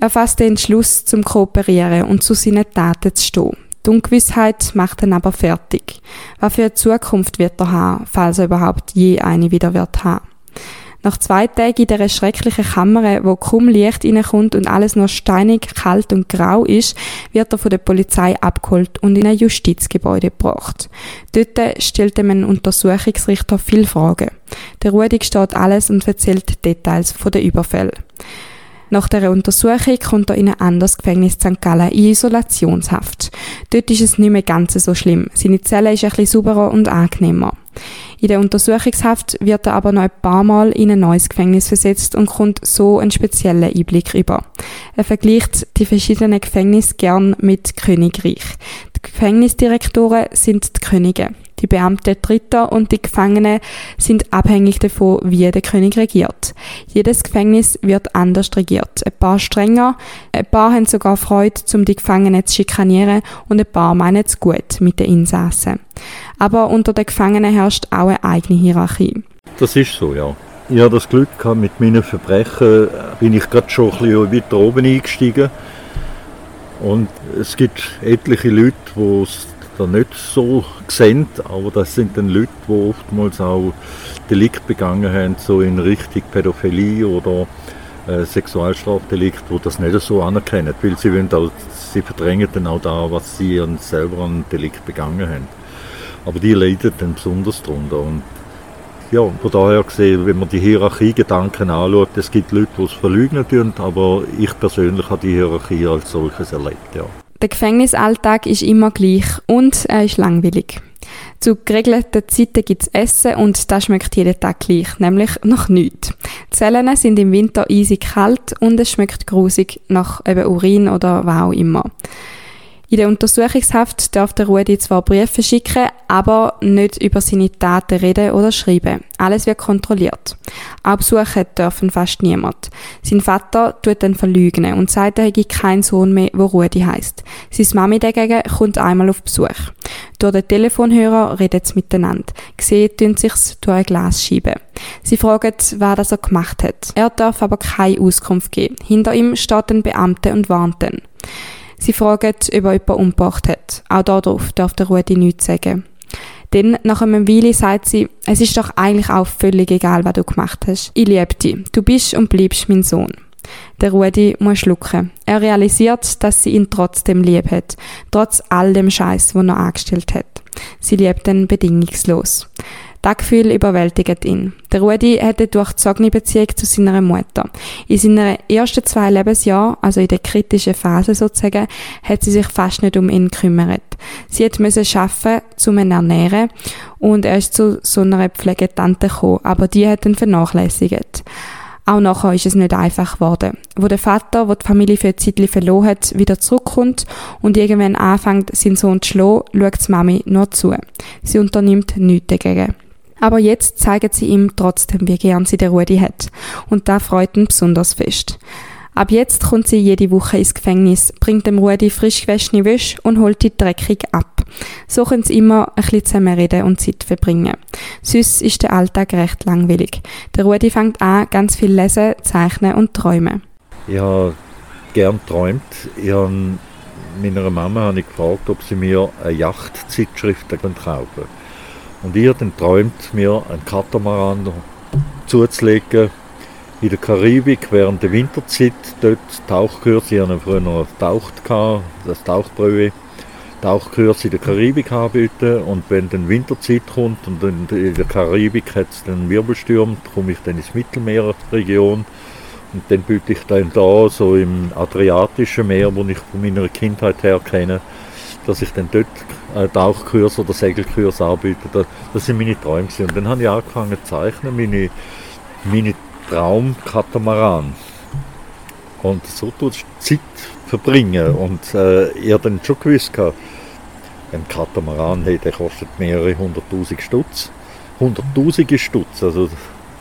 Er fasst den Entschluss zum Kooperieren und zu seinen Taten zu stehen. Die Ungewissheit macht ihn aber fertig. Was für eine Zukunft wird er haben, falls er überhaupt je eine wieder wird haben? Nach zwei Tagen in dieser schrecklichen Kammer, wo kaum Licht reinkommt und alles nur steinig, kalt und grau ist, wird er von der Polizei abgeholt und in ein Justizgebäude gebracht. Dort stellt ihm ein Untersuchungsrichter viele Fragen. Der Rudi steht alles und erzählt Details von den Überfällen. Nach der Untersuchung kommt er in ein anderes Gefängnis St. Gallen in Isolationshaft. Dort ist es nicht mehr ganz so schlimm. Seine Zelle ist bisschen sauberer und angenehmer. In der Untersuchungshaft wird er aber noch ein paar Mal in ein neues Gefängnis versetzt und kommt so einen speziellen Einblick über. Er vergleicht die verschiedenen Gefängnisse gern mit Königreich. Die Gefängnisdirektoren sind die Könige. Die Beamten Dritter und die Gefangenen sind abhängig davon, wie der König regiert. Jedes Gefängnis wird anders regiert. Ein paar strenger, ein paar haben sogar Freude, um die Gefangenen zu schikanieren und ein paar meinen es gut mit den Insassen. Aber unter den Gefangenen herrscht auch eine eigene Hierarchie. Das ist so, ja. Ich habe das Glück gehabt, mit meinen Verbrechen bin ich gerade schon ein bisschen weiter oben eingestiegen. Und es gibt etliche Leute, die es da nicht so sehen, aber das sind dann Leute, die oftmals auch Delikt begangen haben, so in Richtung Pädophilie oder äh, Sexualstrafdelikt, wo das nicht so anerkennen, weil sie, auch, sie verdrängen dann auch da, was sie an, selber an Delikt begangen haben. Aber die leiden dann besonders darunter. Und ja, von daher gesehen, wenn man die Hierarchiegedanken anschaut, es gibt Leute, die es verleugnen tun, aber ich persönlich habe die Hierarchie als solches erlebt, ja. Der Gefängnisalltag ist immer gleich und er ist langweilig. Zu geregelten Zeiten gibt es Essen und das schmeckt jeden Tag gleich, nämlich nach nichts. Die Zellen sind im Winter eisig kalt und es schmeckt grusig nach eben Urin oder was auch immer. In der Untersuchungshaft darf der Rudi zwar Briefe schicken, aber nicht über seine Taten reden oder schreiben. Alles wird kontrolliert. Auch besuchen dürfen fast niemand. Sein Vater tut dann verlügen und sagt, er hätte keinen Sohn mehr, der Rudi heisst. Seine Mami dagegen kommt einmal auf Besuch. Durch den Telefonhörer reden sie miteinander. Gesehen tun sich's durch eine Glasscheibe. Sie fragen, wer das er gemacht hat. Er darf aber keine Auskunft geben. Hinter ihm steht ein Beamter und warnt ihn. Sie fragen, ob er jemanden umgebracht hat. Auch darauf darf der Rudi nichts sagen. Dann, nach einem Weile, sagt sie, es ist doch eigentlich auch völlig egal, was du gemacht hast. Ich liebe dich. Du bist und bleibst mein Sohn. Der Rudi muss schlucken. Er realisiert, dass sie ihn trotzdem lieb hat. Trotz all dem Scheiß, den er angestellt hat. Sie liebt ihn bedingungslos. Das Gefühl überwältigt ihn. Der Rudi hatte durchzogene Beziehung zu seiner Mutter. In seinen ersten zwei Lebensjahren, also in der kritischen Phase sozusagen, hat sie sich fast nicht um ihn gekümmert. Sie müssen arbeiten, um ihn ernähren und er ist zu so einer Pflegetante gekommen, aber die hat ihn vernachlässigt. Auch nachher ist es nicht einfach geworden. Wo der Vater, der die Familie für ein Zeitchen verloren hat, wieder zurückkommt und irgendwann anfängt, seinen Sohn zu schlagen, schaut die Mami nur zu. Sie unternimmt nichts dagegen. Aber jetzt zeigen sie ihm trotzdem, wie gern sie den Rudi hat. Und da freut ihn besonders fest. Ab jetzt kommt sie jede Woche ins Gefängnis, bringt dem Rudi frisch gewaschene Wäsche und holt die dreckig ab. So können sie immer ein bisschen zusammen reden und Zeit verbringen. Süß ist der Alltag recht langweilig. Der Rudi fängt an, ganz viel lesen, zeichnen und träumen. Ich habe gern träumt. Ich habe meiner Mama habe ich gefragt, ob sie mir eine Yachtzeitschrift kaufen kann. Und ich dann träumt, mir einen Katamaran zuzulegen in der Karibik während der Winterzeit. Dort Tauchkurs, ich habe früher noch getaucht, das Tauchbrühe. Tauchkurs in der Karibik anbieten und wenn dann Winterzeit kommt und in der Karibik hat es dann Wirbelsturm, komme ich dann ins Mittelmeerregion und dann biete ich dann da so im Adriatischen Meer, wo ich von meiner Kindheit her kenne, dass ich dann dort äh, Tauchkurs oder Segelkurs anbiete. Das, sind meine Träume. Und dann habe ich angefangen zu zeichnen, meine, meine Traum-Katamaran. Und so tust du Zeit verbringen. Und äh, ich habe dann schon gewusst, ein Katamaran hey, der kostet mehrere hunderttausend Stutz. Hunderttausende Stutz, also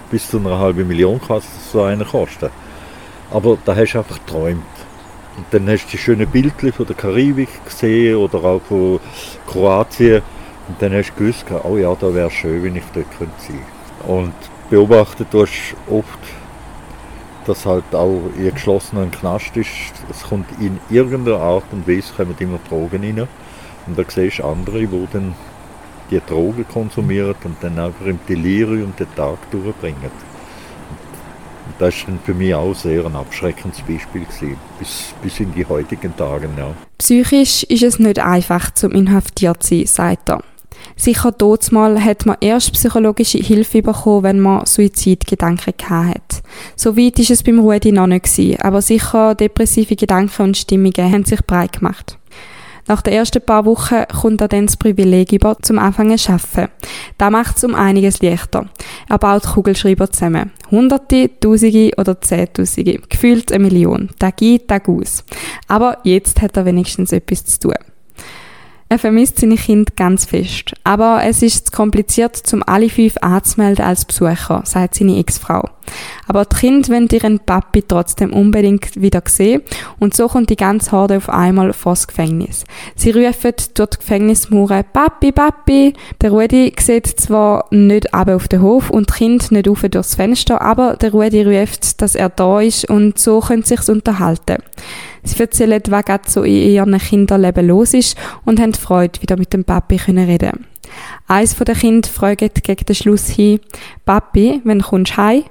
bis zu einer halben Million kann so einer kosten. Aber da hast du einfach geträumt. Und dann hast du die schönen Bildchen von der Karibik gesehen oder auch von Kroatien. Und dann hast du gewusst, oh ja, da wäre schön, wenn ich dort sein könnte. Und beobachtet du oft, dass halt auch in geschlossenen Knast ist. Es kommt in irgendeiner Art und Weise kommen immer Drogen rein. Und da siehst du andere, die dann die Drogen konsumieren und dann einfach im Delirium den Tag durchbringen. Das war für mich auch sehr ein abschreckendes Beispiel, gewesen, bis, bis in die heutigen Tage. Ja. Psychisch ist es nicht einfach, zum inhaftiert zu sein, sagt er. Sicher mal hat man erst psychologische Hilfe bekommen, wenn man Suizidgedanken hat. So weit ist es beim Rudi noch nicht gewesen, aber sicher depressive Gedanken und Stimmungen haben sich breit gemacht. Nach den ersten paar Wochen kommt er dann das Privileg über, zum Anfangen zu arbeiten. Das macht es um einiges leichter. Er baut Kugelschreiber zusammen. Hunderte, Tausende oder Zehntausende. Gefühlt eine Million. Tag ein, Tag aus. Aber jetzt hat er wenigstens etwas zu tun. Er vermisst seine Kinder ganz fest. Aber es ist zu kompliziert, um alle fünf anzumelden als Besucher, sagt seine Ex-Frau. Aber die Kinder wollen ihren Papi trotzdem unbedingt wieder sehen und so kommt die ganze Horde auf einmal vor das Gefängnis. Sie rufen durch die Gefängnismauer Papi, Papi. Der Rudi sieht zwar nicht ab auf den Hof und die Kinder nicht auf durchs Fenster, aber der Rudi ruft, dass er da ist und so können sie sich unterhalten. Sie erzählen, was gerade so in ihren Kinderleben los ist und haben Freude, wieder mit dem Papi können reden. Eins von den Kindern fragt gegen den Schluss hin, Papi, wenn kommst du heim?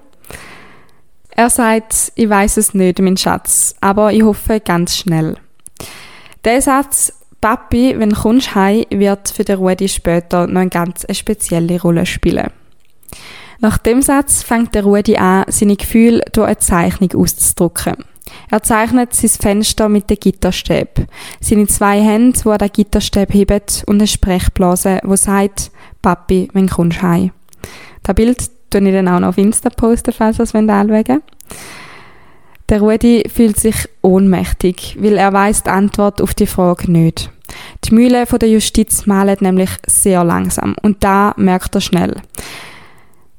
Er sagt, ich weiß es nicht, mein Schatz, aber ich hoffe ganz schnell. Der Satz, Papi, wenn kommst heim, wird für den Rudi später noch eine ganz spezielle Rolle spielen. Nach dem Satz fängt der Rudi an, seine Gefühle durch eine Zeichnung auszudrücken. Er zeichnet sein Fenster mit den Gitterstäben. Seine zwei Hände, die an den Gitterstab heben und eine Sprechblase, wo sagt, Papi, wenn kommst du heim. Das Bild tue ich dann auch noch auf Insta posten, falls ihr es anschauen. Der Rudi fühlt sich ohnmächtig, weil er weiß die Antwort auf die Frage nicht. Die Mühle der Justiz malen nämlich sehr langsam und da merkt er schnell.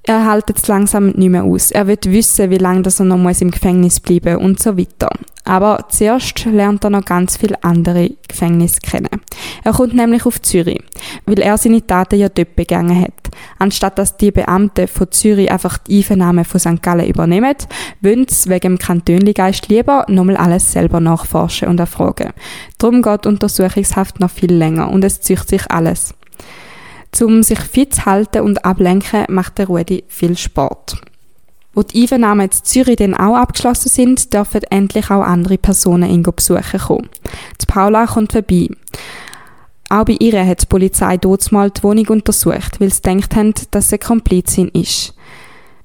Er hält jetzt langsam nicht mehr aus. Er will wissen, wie lange er noch muss im Gefängnis bleiben und so weiter. Aber zuerst lernt er noch ganz viele andere Gefängnisse kennen. Er kommt nämlich auf Zürich, weil er seine Taten ja dort begangen hat. Anstatt dass die Beamten von Zürich einfach die Einvernahme von St. Gallen übernehmen, wollen sie wegen dem Kantönligeist lieber nochmal alles selber nachforschen und erfragen. Darum geht Untersuchungshaft noch viel länger und es zücht sich alles. Um sich fit zu halten und ablenken, macht der Rudi viel Sport. Wo die Einvernahmen in Zürich dann auch abgeschlossen sind, dürfen endlich auch andere Personen ihn besuchen kommen. Die Paula kommt vorbei. Auch bei ihr hat die Polizei dort mal die Wohnung untersucht, weil sie gedacht haben, dass sie Komplizin ist.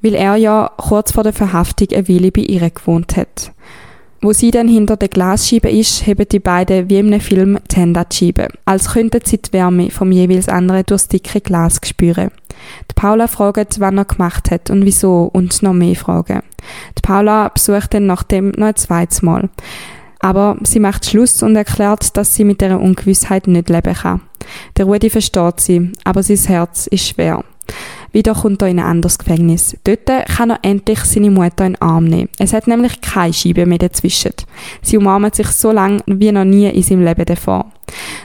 Weil er ja kurz vor der Verhaftung eine Weile bei ihr gewohnt hat. Wo sie dann hinter der Glasscheibe ist, heben die beiden wie einem Film die Hände an die Scheibe, als könnten sie die Wärme vom jeweils anderen durchs dicke Glas spüren. Die Paula fragt, wann er gemacht hat und wieso und noch mehr Fragen. Die Paula besucht dann nachdem noch ein zweites Mal. Aber sie macht Schluss und erklärt, dass sie mit der Ungewissheit nicht leben kann. Der Rudi versteht sie, aber sein Herz ist schwer. Wieder kommt er in ein anderes Gefängnis. Dort kann er endlich seine Mutter in den Arm nehmen. Es hat nämlich keine Scheibe mehr dazwischen. Sie umarmen sich so lange wie noch nie in seinem Leben davor.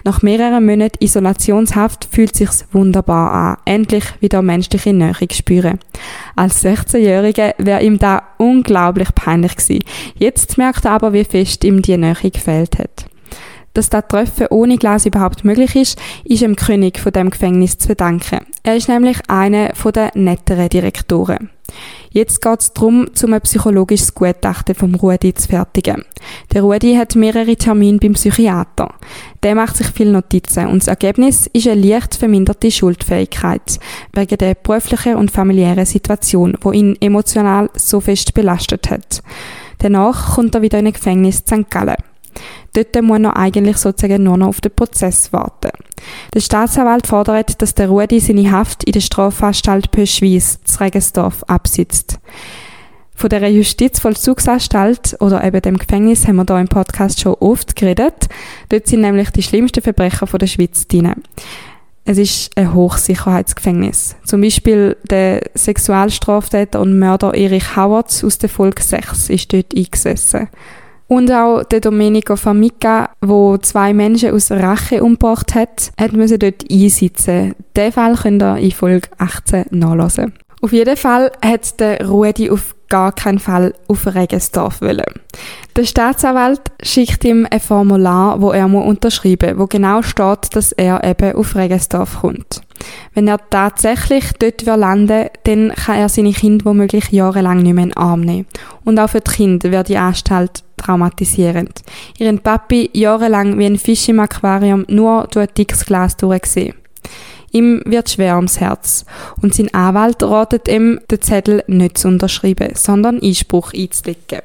Nach mehreren Monaten Isolationshaft fühlt sich's wunderbar an, endlich wieder menschliche Nähe spüren. Als 16-Jähriger wäre ihm da unglaublich peinlich gewesen. Jetzt merkt er aber, wie fest ihm die Nähe gefehlt hat. Dass das Treffen ohne Glas überhaupt möglich ist, ist dem König von dem Gefängnis zu verdanken. Er ist nämlich einer der netteren Direktoren. Jetzt geht es darum, zum ein psychologisches Gutachten vom Rudi zu fertigen. Der Rudi hat mehrere Termine beim Psychiater. Der macht sich viele Notizen und das Ergebnis ist eine leicht verminderte Schuldfähigkeit wegen der beruflichen und familiären Situation, wo ihn emotional so fest belastet hat. Danach kommt er wieder in ein Gefängnis St. Gallen. Dort muss er eigentlich sozusagen nur noch auf den Prozess warten. Der Staatsanwalt fordert, dass der Rudi seine Haft in der Strafanstalt Pöschwies, zu Regensdorf, absitzt. Von der Justizvollzugsanstalt oder eben dem Gefängnis haben wir hier im Podcast schon oft geredet. Dort sind nämlich die schlimmsten Verbrecher von der Schweiz drin. Es ist ein Hochsicherheitsgefängnis. Zum Beispiel der Sexualstraftäter und Mörder Erich Howard aus der Folge 6 ist dort eingesessen. Und auch der Domenico Famica, wo zwei Menschen aus Rache umgebracht hat, hat müssen dort einsitzen. Den Fall könnt ihr in Folge 18 nachlesen. Auf jeden Fall hat der Rudi auf gar keinen Fall auf Regensdorf wollen. Der Staatsanwalt schickt ihm ein Formular, wo er muss unterschreiben, wo genau steht, dass er eben auf Regensdorf kommt. Wenn er tatsächlich dort landen dann kann er seine Kinder womöglich jahrelang nicht mehr in den Arm nehmen. Und auch für die Kinder wird die Anstalt traumatisierend. Ihren Papi jahrelang wie ein Fisch im Aquarium nur durch ein dickes Glas durchgesehen. Ihm wird schwer ums Herz und sein Anwalt ratet ihm, den Zettel nicht zu unterschreiben, sondern Einspruch einzulegen.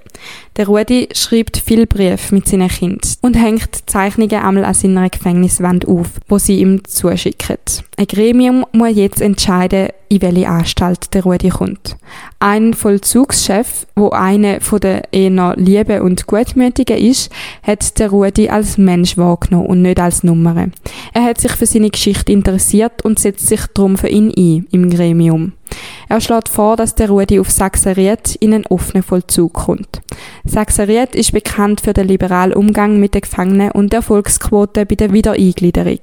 Der Rudi schreibt viel Briefe mit seinen Kindern und hängt Zeichnungen einmal an seiner Gefängniswand auf, wo sie ihm zuschicken. Ein Gremium muss jetzt entscheiden, in welche Anstalt der Rudi kommt. Ein Vollzugschef, wo eine von der eher lieben und gutmütigen ist, hat der Rudi als Mensch wahrgenommen und nicht als Nummer. Er hat sich für seine Geschichte interessiert und setzt sich darum für ihn ein im Gremium. Er schlägt vor, dass der Rudi auf Sachseriet in einen offenen Vollzug kommt. Sachseriet ist bekannt für den liberalen Umgang mit den Gefangenen und der Erfolgsquote bei der Wiedereingliederung.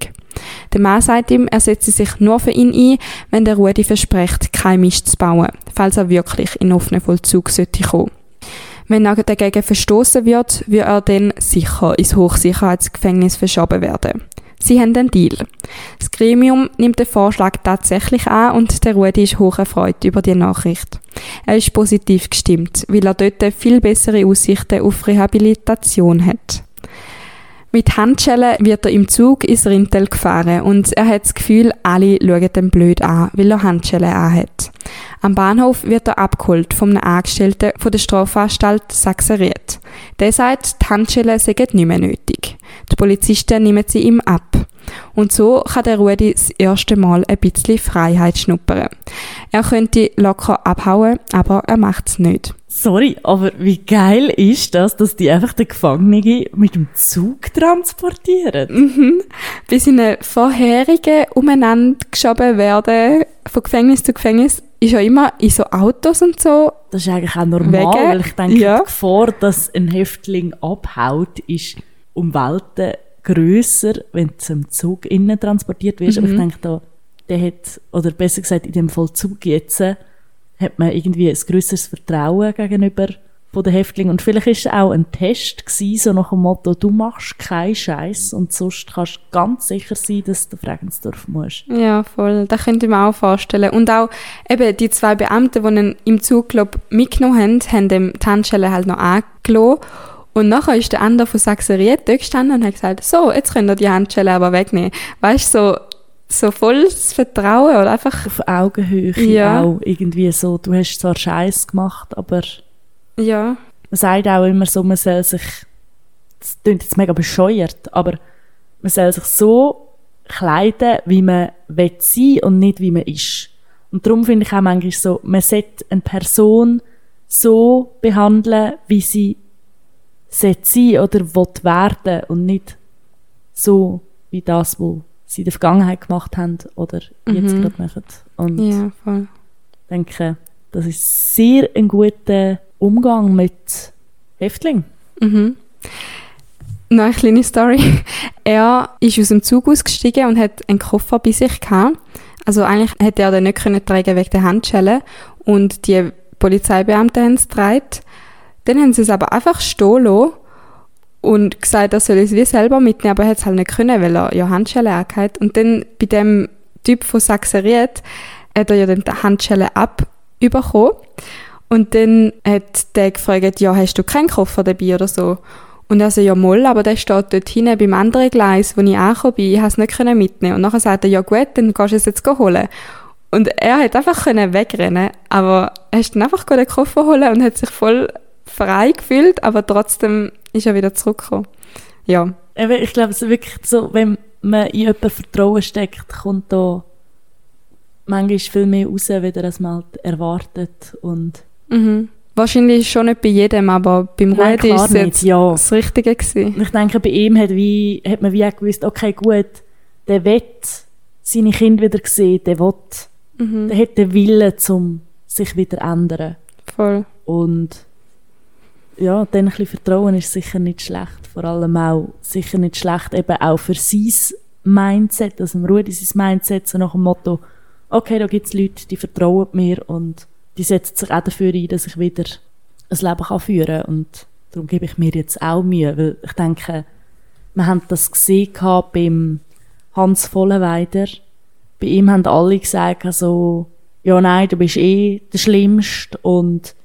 Der Mann sagt ihm, er setze sich nur für ihn ein, wenn der Rudi verspricht, kein Mist zu bauen, falls er wirklich in offenen Vollzug sollte kommen. Wenn er dagegen verstoßen wird, wird er dann sicher ins Hochsicherheitsgefängnis verschoben werden. Sie haben einen Deal. Das Gremium nimmt den Vorschlag tatsächlich an und der Rudi ist hoch erfreut über die Nachricht. Er ist positiv gestimmt, weil er dort viel bessere Aussichten auf Rehabilitation hat. Mit Handschellen wird er im Zug ins Rintel gefahren und er hat das Gefühl, alle schauen ihn blöd an, weil er Handschellen anhat. Am Bahnhof wird er abgeholt vom einem Angestellten von der Strafanstalt Sachseriet. Der sagt, die Handschellen seien nicht mehr nötig. Die Polizisten nehmen sie ihm ab. Und so kann der Rudi das erste Mal ein bisschen Freiheit schnuppern. Er könnte locker abhauen, aber er macht es nicht. Sorry, aber wie geil ist das, dass die einfach den Gefangenen mit dem Zug transportieren? Mhm. Bis in eine vorherige umeinander geschoben werden, von Gefängnis zu Gefängnis, ist ja immer in so Autos und so. Das ist eigentlich auch normal, weil ich denke, ja. die Gefahr, dass ein Häftling abhaut, ist um Welten grösser, wenn du zum Zug innen transportiert wirst. Aber ich denke da, der hat, oder besser gesagt, in dem Vollzug jetzt, hat man irgendwie ein grösseres Vertrauen gegenüber von den Häftlingen. Und vielleicht ist es auch ein Test gewesen, so nach dem Motto, du machst keinen Scheiß und sonst kannst du ganz sicher sein, dass du Regensdorf musst. Ja, voll. Das könnte ich mir auch vorstellen. Und auch eben die zwei Beamten, die ihn im Zug glaub, mitgenommen haben, haben die Handschelle halt noch angelassen. Und nachher ist der andere von Sachseriet dort gestanden und hat gesagt, so, jetzt könnt ihr die Handschelle aber wegnehmen. Weißt du, so, so volles Vertrauen oder einfach, Auf Augenhöhe Ja. auch irgendwie so, du hast zwar Scheiß gemacht, aber ja, man sagt auch immer so, man soll sich, das klingt jetzt mega bescheuert, aber man soll sich so kleiden, wie man will sein und nicht wie man ist. Und darum finde ich auch manchmal so, man sollte eine Person so behandeln, wie sie sein oder will werden und nicht so wie das, was sie in der Vergangenheit gemacht haben oder jetzt gerade machen. Und ja, voll. denke, das ist sehr ein guter Umgang mit Häftlingen. Mhm. Noch eine kleine Story. Er ist aus dem Zug ausgestiegen und hat einen Koffer bei sich gehabt. Also eigentlich hätte er den nicht können tragen wegen der Handschellen. Und die Polizeibeamten haben es getragen. Dann haben sie es aber einfach stehen lassen und gesagt, er soll es wie selber mitnehmen, aber er hat es halt nicht können, weil er ja Handschellen angehabt Und dann bei dem Typ von Sachseriet hat er ja dann die Handschellen abbekommen. Und dann hat der gefragt, ja, hast du keinen Koffer dabei oder so? Und er so, ja, moll, aber der steht dort hinten beim anderen Gleis, wo ich angekommen bin, ich konnte es nicht können mitnehmen. Und nachher sagt er, ja gut, dann gehst du es jetzt holen. Und er hat einfach wegrennen, aber er ist dann einfach den Koffer holen und hat sich voll frei gefühlt, aber trotzdem ist er wieder zurückgekommen. Ja, Ich glaube, es ist wirklich so, wenn man in jemanden Vertrauen steckt, kommt da manchmal viel mehr raus, wie als man halt erwartet. Und mhm. Wahrscheinlich schon nicht bei jedem, aber beim Nein, Rudi ist es jetzt ja. das Richtige gewesen. Ich denke, bei ihm hat, wie, hat man wie auch gewusst, okay, gut, der will seine Kinder wieder sehen, der will, Mhm. der hat den Willen, um sich wieder zu ändern. Voll. Und ja, dann ein bisschen Vertrauen ist sicher nicht schlecht. Vor allem auch sicher nicht schlecht, eben auch für sein Mindset, also dem Rudi sein Mindset, so nach dem Motto, okay, da gibt es Leute, die vertrauen mir und die setzen sich auch dafür ein, dass ich wieder ein Leben kann führen kann. Und darum gebe ich mir jetzt auch Mühe, weil ich denke, wir haben das gesehen beim Hans Vollenweider. Bei ihm haben alle gesagt, also, ja, nein, du bist eh der Schlimmste und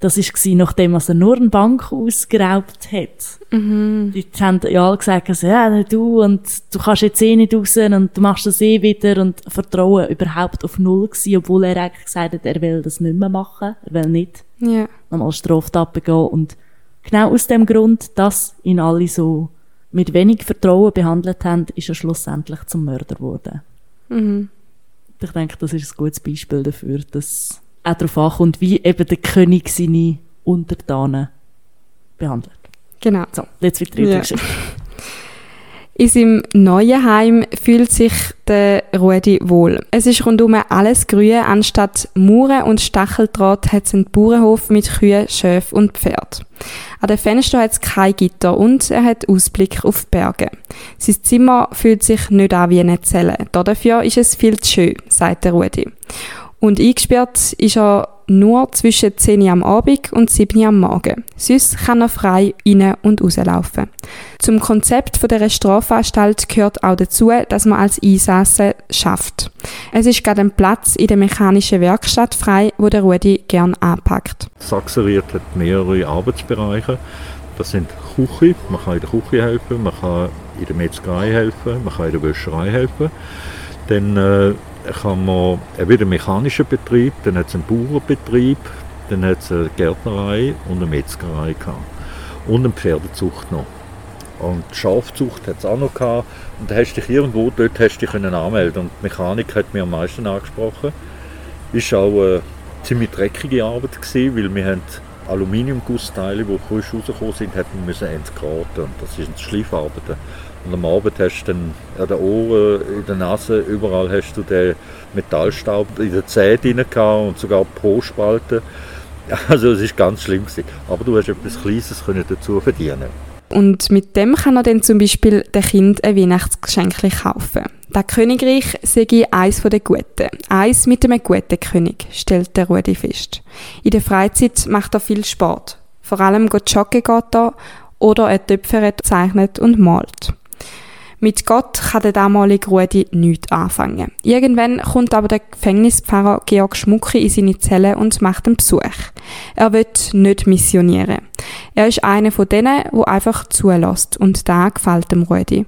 das war, nachdem er nur eine Bank ausgeraubt hat. Mhm. Die haben ja alle gesagt, also, ja, du, und du kannst jetzt eh nicht raus und du machst das eh wieder und Vertrauen überhaupt auf Null gewesen, obwohl er eigentlich gesagt hat, er will das nicht mehr machen, er will nicht Ja. nochmal Straftat begehen und genau aus dem Grund, dass ihn alle so mit wenig Vertrauen behandelt haben, ist er schlussendlich zum Mörder geworden. Mhm. Ich denke, das ist ein gutes Beispiel dafür, dass auch darauf ankommt, wie eben der König seine Untertanen behandelt. Genau. So, jetzt wird die Ja. Geschichte. In seinem neuen Heim fühlt sich der Rudi wohl. Es ist rundum alles grün. Anstatt Mauern und Stacheldraht hat es einen Bauernhof mit Kühen, Schäfen und Pferd. An den Fenstern hat es kein Gitter und er hat Ausblick auf die Berge. Sein Zimmer fühlt sich nicht an wie eine Zelle. Dafür ist es viel zu schön, sagt der Rudi. Und eingesperrt ist er nur zwischen 10 Uhr am Abend und 7 Uhr am Morgen. Sonst kann er frei rein- und rauslaufen. Zum Konzept von der Strafanstalt gehört auch dazu, dass man als Einsasse schafft. Es ist gerade ein Platz in der mechanischen Werkstatt frei, wo der Rudi gern anpackt. Sachseriert hat mehrere Arbeitsbereiche. Das sind Küche, man kann in der Küche helfen, man kann in der Metzgerei helfen, man kann in der Wäscherei helfen. Dann äh, kann man wieder einen mechanischen Betrieb, dann hat es einen Bauernbetrieb, dann hat es eine Gärtnerei und eine Metzgerei gehabt. Und eine Pferdezucht noch. Und die Schafzucht hat es auch noch gehabt. Und da hast dich irgendwo, dort hast dich können anmelden Und die Mechanik hat mich am meisten angesprochen. Ist auch eine ziemlich dreckige Arbeit gewesen, weil wir haben Aluminiumgussteile, die frisch rausgekommen sind, hat man müssen entgraten. Und das sind Schleifarbeiten. Und am Abend hast du dann an den Ohren, in der Nase, überall hast du den Metallstaub in den Zähnen gehabt und sogar pro Spalte. Also es ist ganz schlimm gewesen. Aber du hast etwas Kleines können dazu verdienen. Und mit dem kann er dann zum Beispiel dem Kind ein Weihnachtsgeschenk kaufen. Das Königreich sei eins der Guten. Eins mit einem guten König, stellt der Rudi fest. In der Freizeit macht er viel Sport. Vor allem geht joggen geht er oder er töpfert, zeichnet und malt. Mit Gott kann der damalige Rudi nichts anfangen. Irgendwann kommt aber der Gefängnispfarrer Georg Schmucki in seine Zelle und macht einen Besuch. Er wird nicht missionieren. Er ist einer von denen, der einfach zulässt und da gefällt dem Rudi.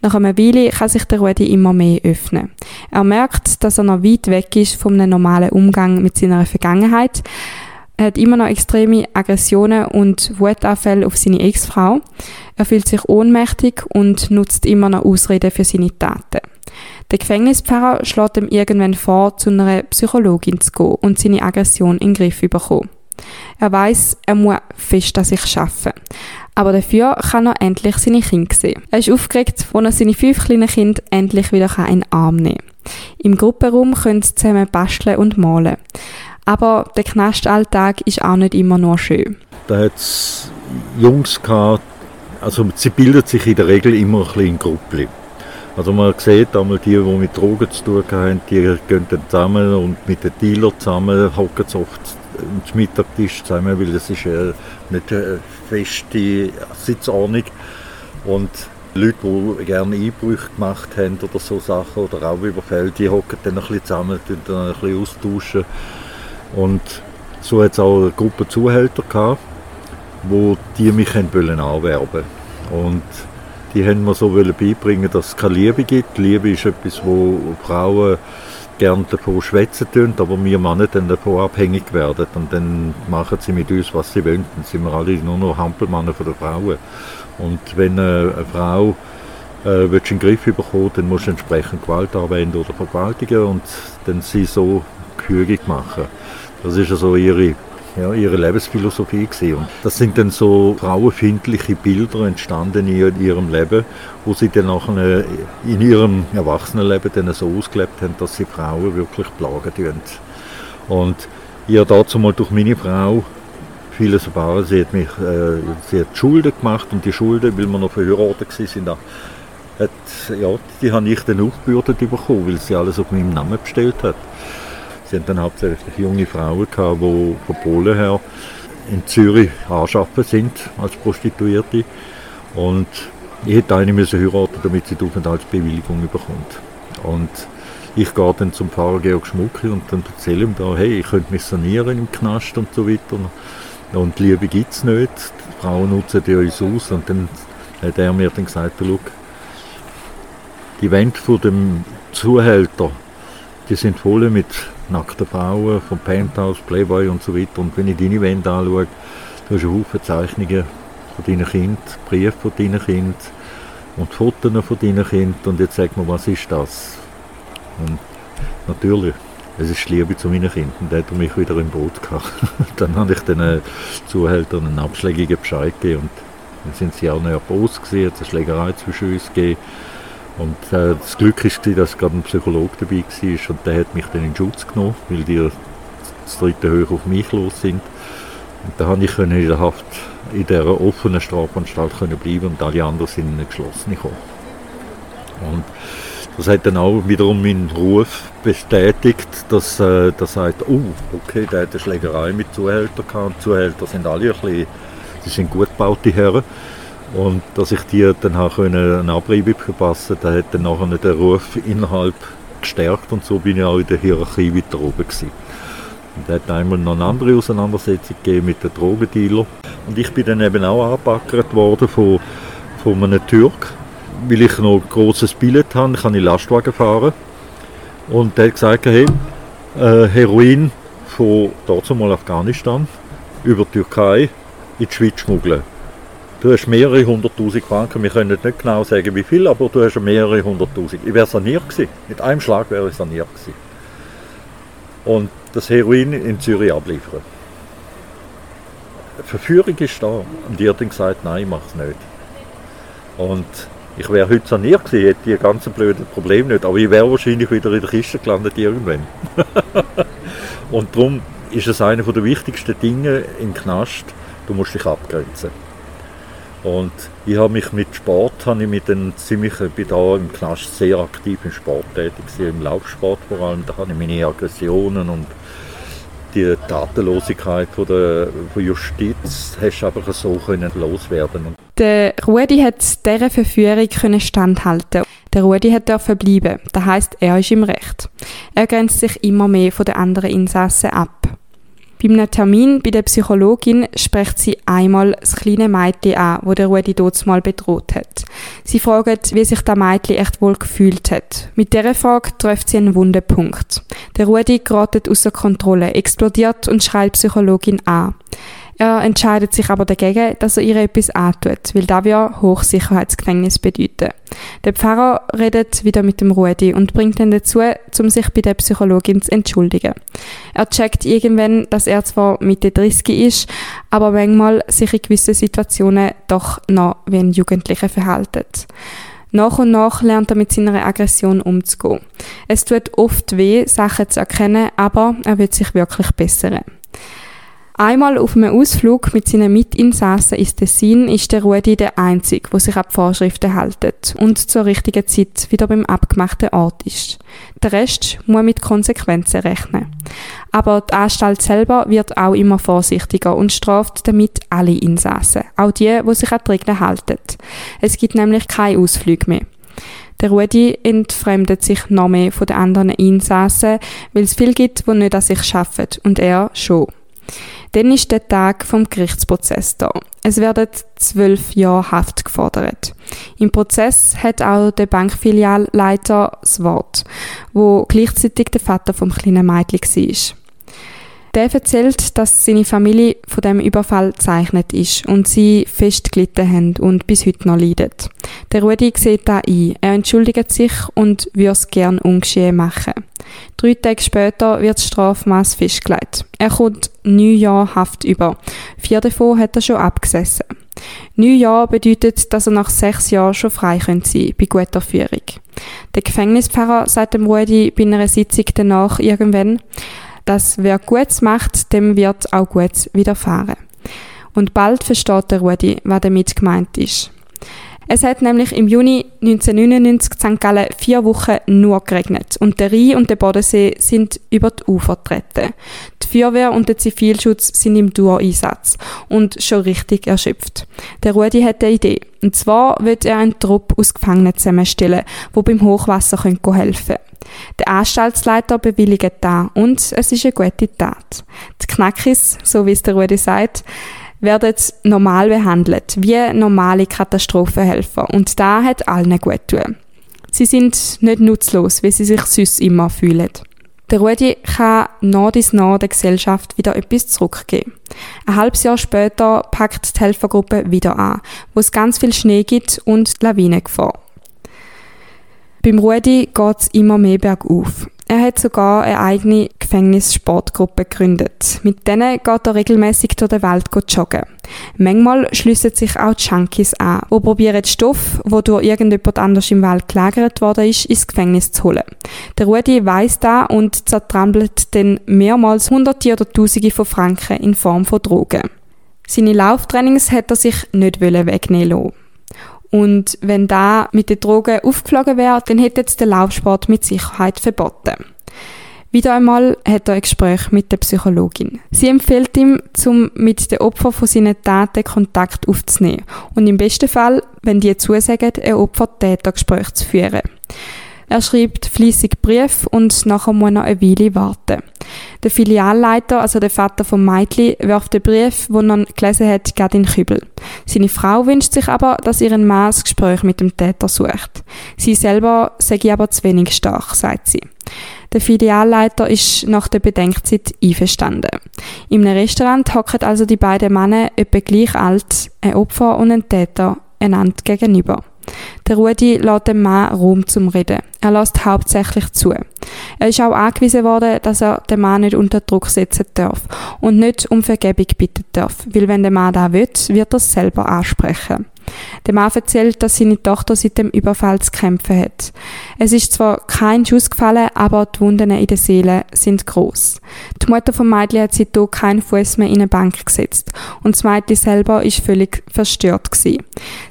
Nach einer Weile kann sich der Rudi immer mehr öffnen. Er merkt, dass er noch weit weg ist von einem normalen Umgang mit seiner Vergangenheit. Er hat immer noch extreme Aggressionen und Wutanfälle auf seine Ex-Frau. Er fühlt sich ohnmächtig und nutzt immer noch Ausreden für seine Taten. Der Gefängnispfarrer schlägt ihm irgendwann vor, zu einer Psychologin zu gehen und seine Aggression in den Griff zu bekommen. Er weiß, er muss fest an sich arbeiten. Aber dafür kann er endlich seine Kinder sehen. Er ist aufgeregt, als er seine fünf kleinen Kinder endlich wieder in den Arm nehmen kann. Im Gruppenraum können sie zusammen basteln und malen. Aber der Knastalltag ist auch nicht immer nur schön. Da hat es Jungs gehabt, also sie bildet sich in der Regel immer ein bisschen in Gruppen. Also man sieht einmal die, die mit Drogen zu tun haben, die gehen dann zusammen und mit den Dealern zusammen hocken sie oft am Mittagtisch zusammen, weil das ist äh, nicht eine feste Sitzordnung. Und Leute, die gerne Einbrüche gemacht haben oder so Sachen oder auch Überfälle, die hocken dann ein bisschen zusammen, tun dann ein bisschen austauschen. Und so hat es auch eine Gruppe Zuhälter gehabt, wo die mich anwerben Und die haben mir so beibringen, dass es keine Liebe gibt. Liebe ist etwas, wo Frauen gerne davon schwätzen tun, aber wir Männer dann davon abhängig werden. Und dann machen sie mit uns, was sie wollen. Dann sind wir alle nur noch Hampelmänner von der Frauen. Und wenn eine, Frau äh, willst du den Griff bekommen, dann musst du entsprechend Gewalt anwenden oder vergewaltigen und dann sie so gefügig machen. Das ist also ihre ja, ihre Lebensphilosophie gewesen. Und das sind dann so frauenfindliche Bilder entstanden in ihrem Leben, wo sie dann nachher in ihrem Erwachsenenleben dann so ausgelebt haben, dass sie Frauen wirklich plagen tun. Und ich habe dazu mal durch meine Frau vieles erfahren. Sie hat mich, äh, sie hat Schulden gemacht und die Schulden, weil wir noch verheiratet waren, hat, ja, die habe ich dann aufgebürdet bekommen, weil sie alles auf meinem Namen bestellt hat. Sie hatten dann hauptsächlich junge Frauen gehabt, die von Polen her in Zürich anschaffen sind als Prostituierte. Und ich hätte eine müssen heiraten, damit sie die Aufenthaltsbewilligung bekommt. Und ich gehe dann zum Pfarrer Georg Schmucki und dann erzähle ihm da, hey, ich könnte mich sanieren im Knast und so weiter. Und Liebe gibt es nicht, die Frauen nutzen die uns aus. Und dann hat er mir dann gesagt, schau, die Wände von dem Zuhälter, die sind voll mit nackten Frauen, vom Penthouse, Playboy und so weiter. Und wenn ich deine Wände anschaue, du hast Haufen Zeichnungen von deinen Kindern, Briefe von deinen Kindern und Fotos von deinen Kindern. Und jetzt sag mir, was ist das? Und natürlich, es ist die Liebe zu meinen Kindern. Dann hat er mich wieder im Boot gehabt. dann habe ich den Zuhältern einen abschlägigen Bescheid gegeben. Und dann sind sie auch näher Boss gewesen, es eine Schlägerei zwischen uns gegeben. Und äh, das Glück war, dass gerade ein Psychologe dabei war und der hat mich dann in Schutz genommen, weil die das dritte Höhe auf mich los sind. Und da konnte ich in der Haft in dieser offenen Strafanstalt bleiben und alle anderen sind in eine geschlossene gekommen. Und das hat dann auch wiederum meinen Ruf bestätigt, dass äh, der sagt, oh, okay, der hat eine Schlägerei mit Zuhältern gehabt. Zuhälter sind alle ein bisschen, sie sind gut gebaute Herren. Und dass ich die dann auch einen Abrieb verpassen da hat dann nachher den Ruf innerhalb gestärkt und so bin ich auch in der Hierarchie weiter oben gewesen. Und da hat einmal noch eine andere Auseinandersetzung gegeben mit den Drogendealer. Und ich bin dann eben auch angepackert worden von, von einem Türk, weil ich noch ein grosses Billett habe, ich kann in Lastwagen fahren. Und der hat gesagt, hey, äh, Heroin von dort mal Afghanistan über die Türkei in die Schweiz schmuggeln. Du hast mehrere hunderttausend Franken, wir können nicht genau sagen wie viel, aber du hast mehrere hunderttausend. Ich wäre saniert gewesen. Mit einem Schlag wäre ich saniert gewesen. Und das Heroin in Zürich abliefern. Verführung ist da. Und die hat dann gesagt, nein, ich mache es nicht. Und ich wäre heute saniert gewesen, hätte die ganzen blöden Probleme nicht, aber ich wäre wahrscheinlich wieder in der Kiste gelandet irgendwann. und darum ist es einer der wichtigsten Dinge im Knast, du musst dich abgrenzen. Und ich habe mich mit Sport, habe ich mit den ziemlich, bin da im Knast sehr aktiv im Sport tätig, im Laufsport vor allem. Da habe ich meine Aggressionen und die Tatenlosigkeit von der Justiz hast du einfach so können loswerden. Der Rudi hat dieser Verführung können standhalten. Der Rudi hat dürfen bleiben. Das heißt, er ist im Recht. Er grenzt sich immer mehr von den anderen Insassen ab. Bei einem Termin bei der Psychologin spricht sie einmal das kleine Mädchen an, wo der Rudi dort mal bedroht hat. Sie fragt, wie sich der Mädchen echt wohl gefühlt hat. Mit dieser Frage trifft sie einen wunden Punkt. Der Rudi gerät außer Kontrolle, explodiert und schreit Psychologin an. Er entscheidet sich aber dagegen, dass er ihr etwas antut, weil das ja Hochsicherheitsgefängnis bedeuten. Der Pfarrer redet wieder mit dem Rudi und bringt ihn dazu, um sich bei der Psychologin zu entschuldigen. Er checkt irgendwann, dass er zwar Mitte 30 ist, aber manchmal sich in gewissen Situationen doch noch wie ein Jugendlicher verhält. Nach und nach lernt er mit seiner Aggression umzugehen. Es tut oft weh, Sachen zu erkennen, aber er wird sich wirklich bessern. Einmal auf einem Ausflug mit seinen Mitinsassen ins Tessin ist der Rudi der Einzige, der sich an die Vorschriften hält und zur richtigen Zeit wieder beim abgemachten Ort ist. Der Rest muss mit Konsequenzen rechnen. Aber die Anstalt selber wird auch immer vorsichtiger und straft damit alle Insassen, auch die, die sich an die Regeln halten. Es gibt nämlich keine Ausflüge mehr. Der Rudi entfremdet sich noch mehr von den anderen Insassen, weil es viel gibt, die nicht an sich arbeiten und er schon. Dann ist der Tag vom Gerichtsprozess da. Es werden zwölf Jahre Haft gefordert. Im Prozess hat auch der Bankfilialleiter das Wort, wo gleichzeitig der Vater vom kleinen Mädchen war. Der erzählt, dass seine Familie von dem Überfall gezeichnet ist und sie fest gelitten haben und bis heute noch leiden. Der Rudi sieht da ein. Er entschuldigt sich und würde es gern ungeschehen machen. Drei Tage später wird das Strafmaß festgelegt. Er kommt neun Jahre Haft über. Vier davon hat er schon abgesessen. Neun Jahre bedeutet, dass er nach sechs Jahren schon frei sein könnte bei guter Führung. Der Gefängnispfarrer sagt dem Rudi bei einer Sitzung danach irgendwann, dass wer Gutes macht, dem wird auch Gutes widerfahren. Und bald versteht der Rudi, was damit gemeint ist. Es hat nämlich im Juni 1999 in St. Gallen vier Wochen nur geregnet und der Rhein und der Bodensee sind über die Ufer getreten. Die Feuerwehr und der Zivilschutz sind im Duo-Einsatz und schon richtig erschöpft. Der Rudi hat eine Idee. Und zwar wird er einen Trupp aus Gefangenen zusammenstellen, wo beim Hochwasser helfen können. Der Anstaltsleiter bewilligt da und es ist eine gute Tat. Die Knackis, so wie es der Rudi sagt, werden normal behandelt, wie normale Katastrophenhelfer. Und da hat allen gut tun. Sie sind nicht nutzlos, wie sie sich sonst immer fühlen. Der Rudi kann nach dies nach der Gesellschaft wieder etwas zurückgeben. Ein halbes Jahr später packt die Helfergruppe wieder an, wo es ganz viel Schnee gibt und Lawinengefahr. Beim Rudi geht es immer mehr bergauf. Er hat sogar eine eigene Gefängnissportgruppe gegründet. Mit denen geht er regelmäßig durch die Welt joggen. Manchmal schliessen sich auch Junkies an, die probieren Stoff, wo durch irgendjemand anders im Wald gelagert worden ist, ins Gefängnis zu holen. Der Rudi weiss da und zertrampelt dann mehrmals Hunderte oder Tausende von Franken in Form von Drogen. Seine Lauftrainings hat er sich nicht wegnehmen lassen. Und wenn da mit den Drogen aufgeflogen wäre, dann hätte jetzt der Laufsport mit Sicherheit verboten. Wieder einmal hat er ein Gespräch mit der Psychologin. Sie empfiehlt ihm, zum mit den Opfern von seinen Taten Kontakt aufzunehmen und im besten Fall, wenn die zusagen, ein Opfer-Täter-Gespräch zu führen. Er schreibt fließig Brief und nachher muss er eine Weile warten. Der Filialleiter, also der Vater von Meitli, wirft den Brief, den er gelesen hat, gerade in Kübel. Seine Frau wünscht sich aber, dass ihren Mann das Gespräch mit dem Täter sucht. Sie selber sei aber zu wenig stark, sagt sie. Der Filialleiter ist nach der Bedenkzeit einverstanden. Im Restaurant hocken also die beiden Männer etwa gleich alt, ein Opfer und ein Täter, einander gegenüber. Der Rudi lässt dem Mann Raum zum Reden. Er lässt hauptsächlich zu. Er ist auch angewiesen worden, dass er den Mann nicht unter Druck setzen darf und nicht um Vergebung bitten darf, weil wenn der Mann da will, wird er es selber ansprechen. Der Mann erzählt, dass seine Tochter seit dem Überfall zu kämpfen hat. Es ist zwar kein Schuss gefallen, aber die Wunden in der Seele sind groß. Die Mutter von Mädchen hat seitdem keinen Fuß mehr in eine Bank gesetzt und das Mädchen selber ist völlig verstört gewesen.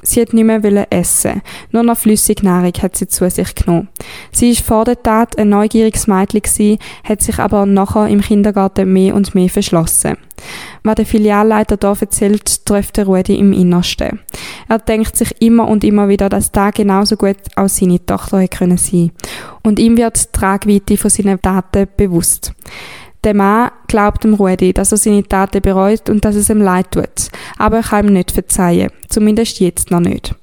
Sie hat nicht mehr essen, nur noch Flüssignahrung hat sie zu sich genommen. Sie ist vor der Tat ein neugieriges Mädchen hat sich aber nachher im Kindergarten mehr und mehr verschlossen. Was der Filialleiter da erzählt, trifft der Rudi im Innersten. Er denkt sich immer und immer wieder, dass da genauso gut auch seine Tochter hätte können sein. Und ihm wird die Tragweite von seinen Taten bewusst. Der Mann glaubt dem Rudi, dass er seine Taten bereut und dass es ihm leid tut. Aber er kann ihm nicht verzeihen. Zumindest jetzt noch nicht.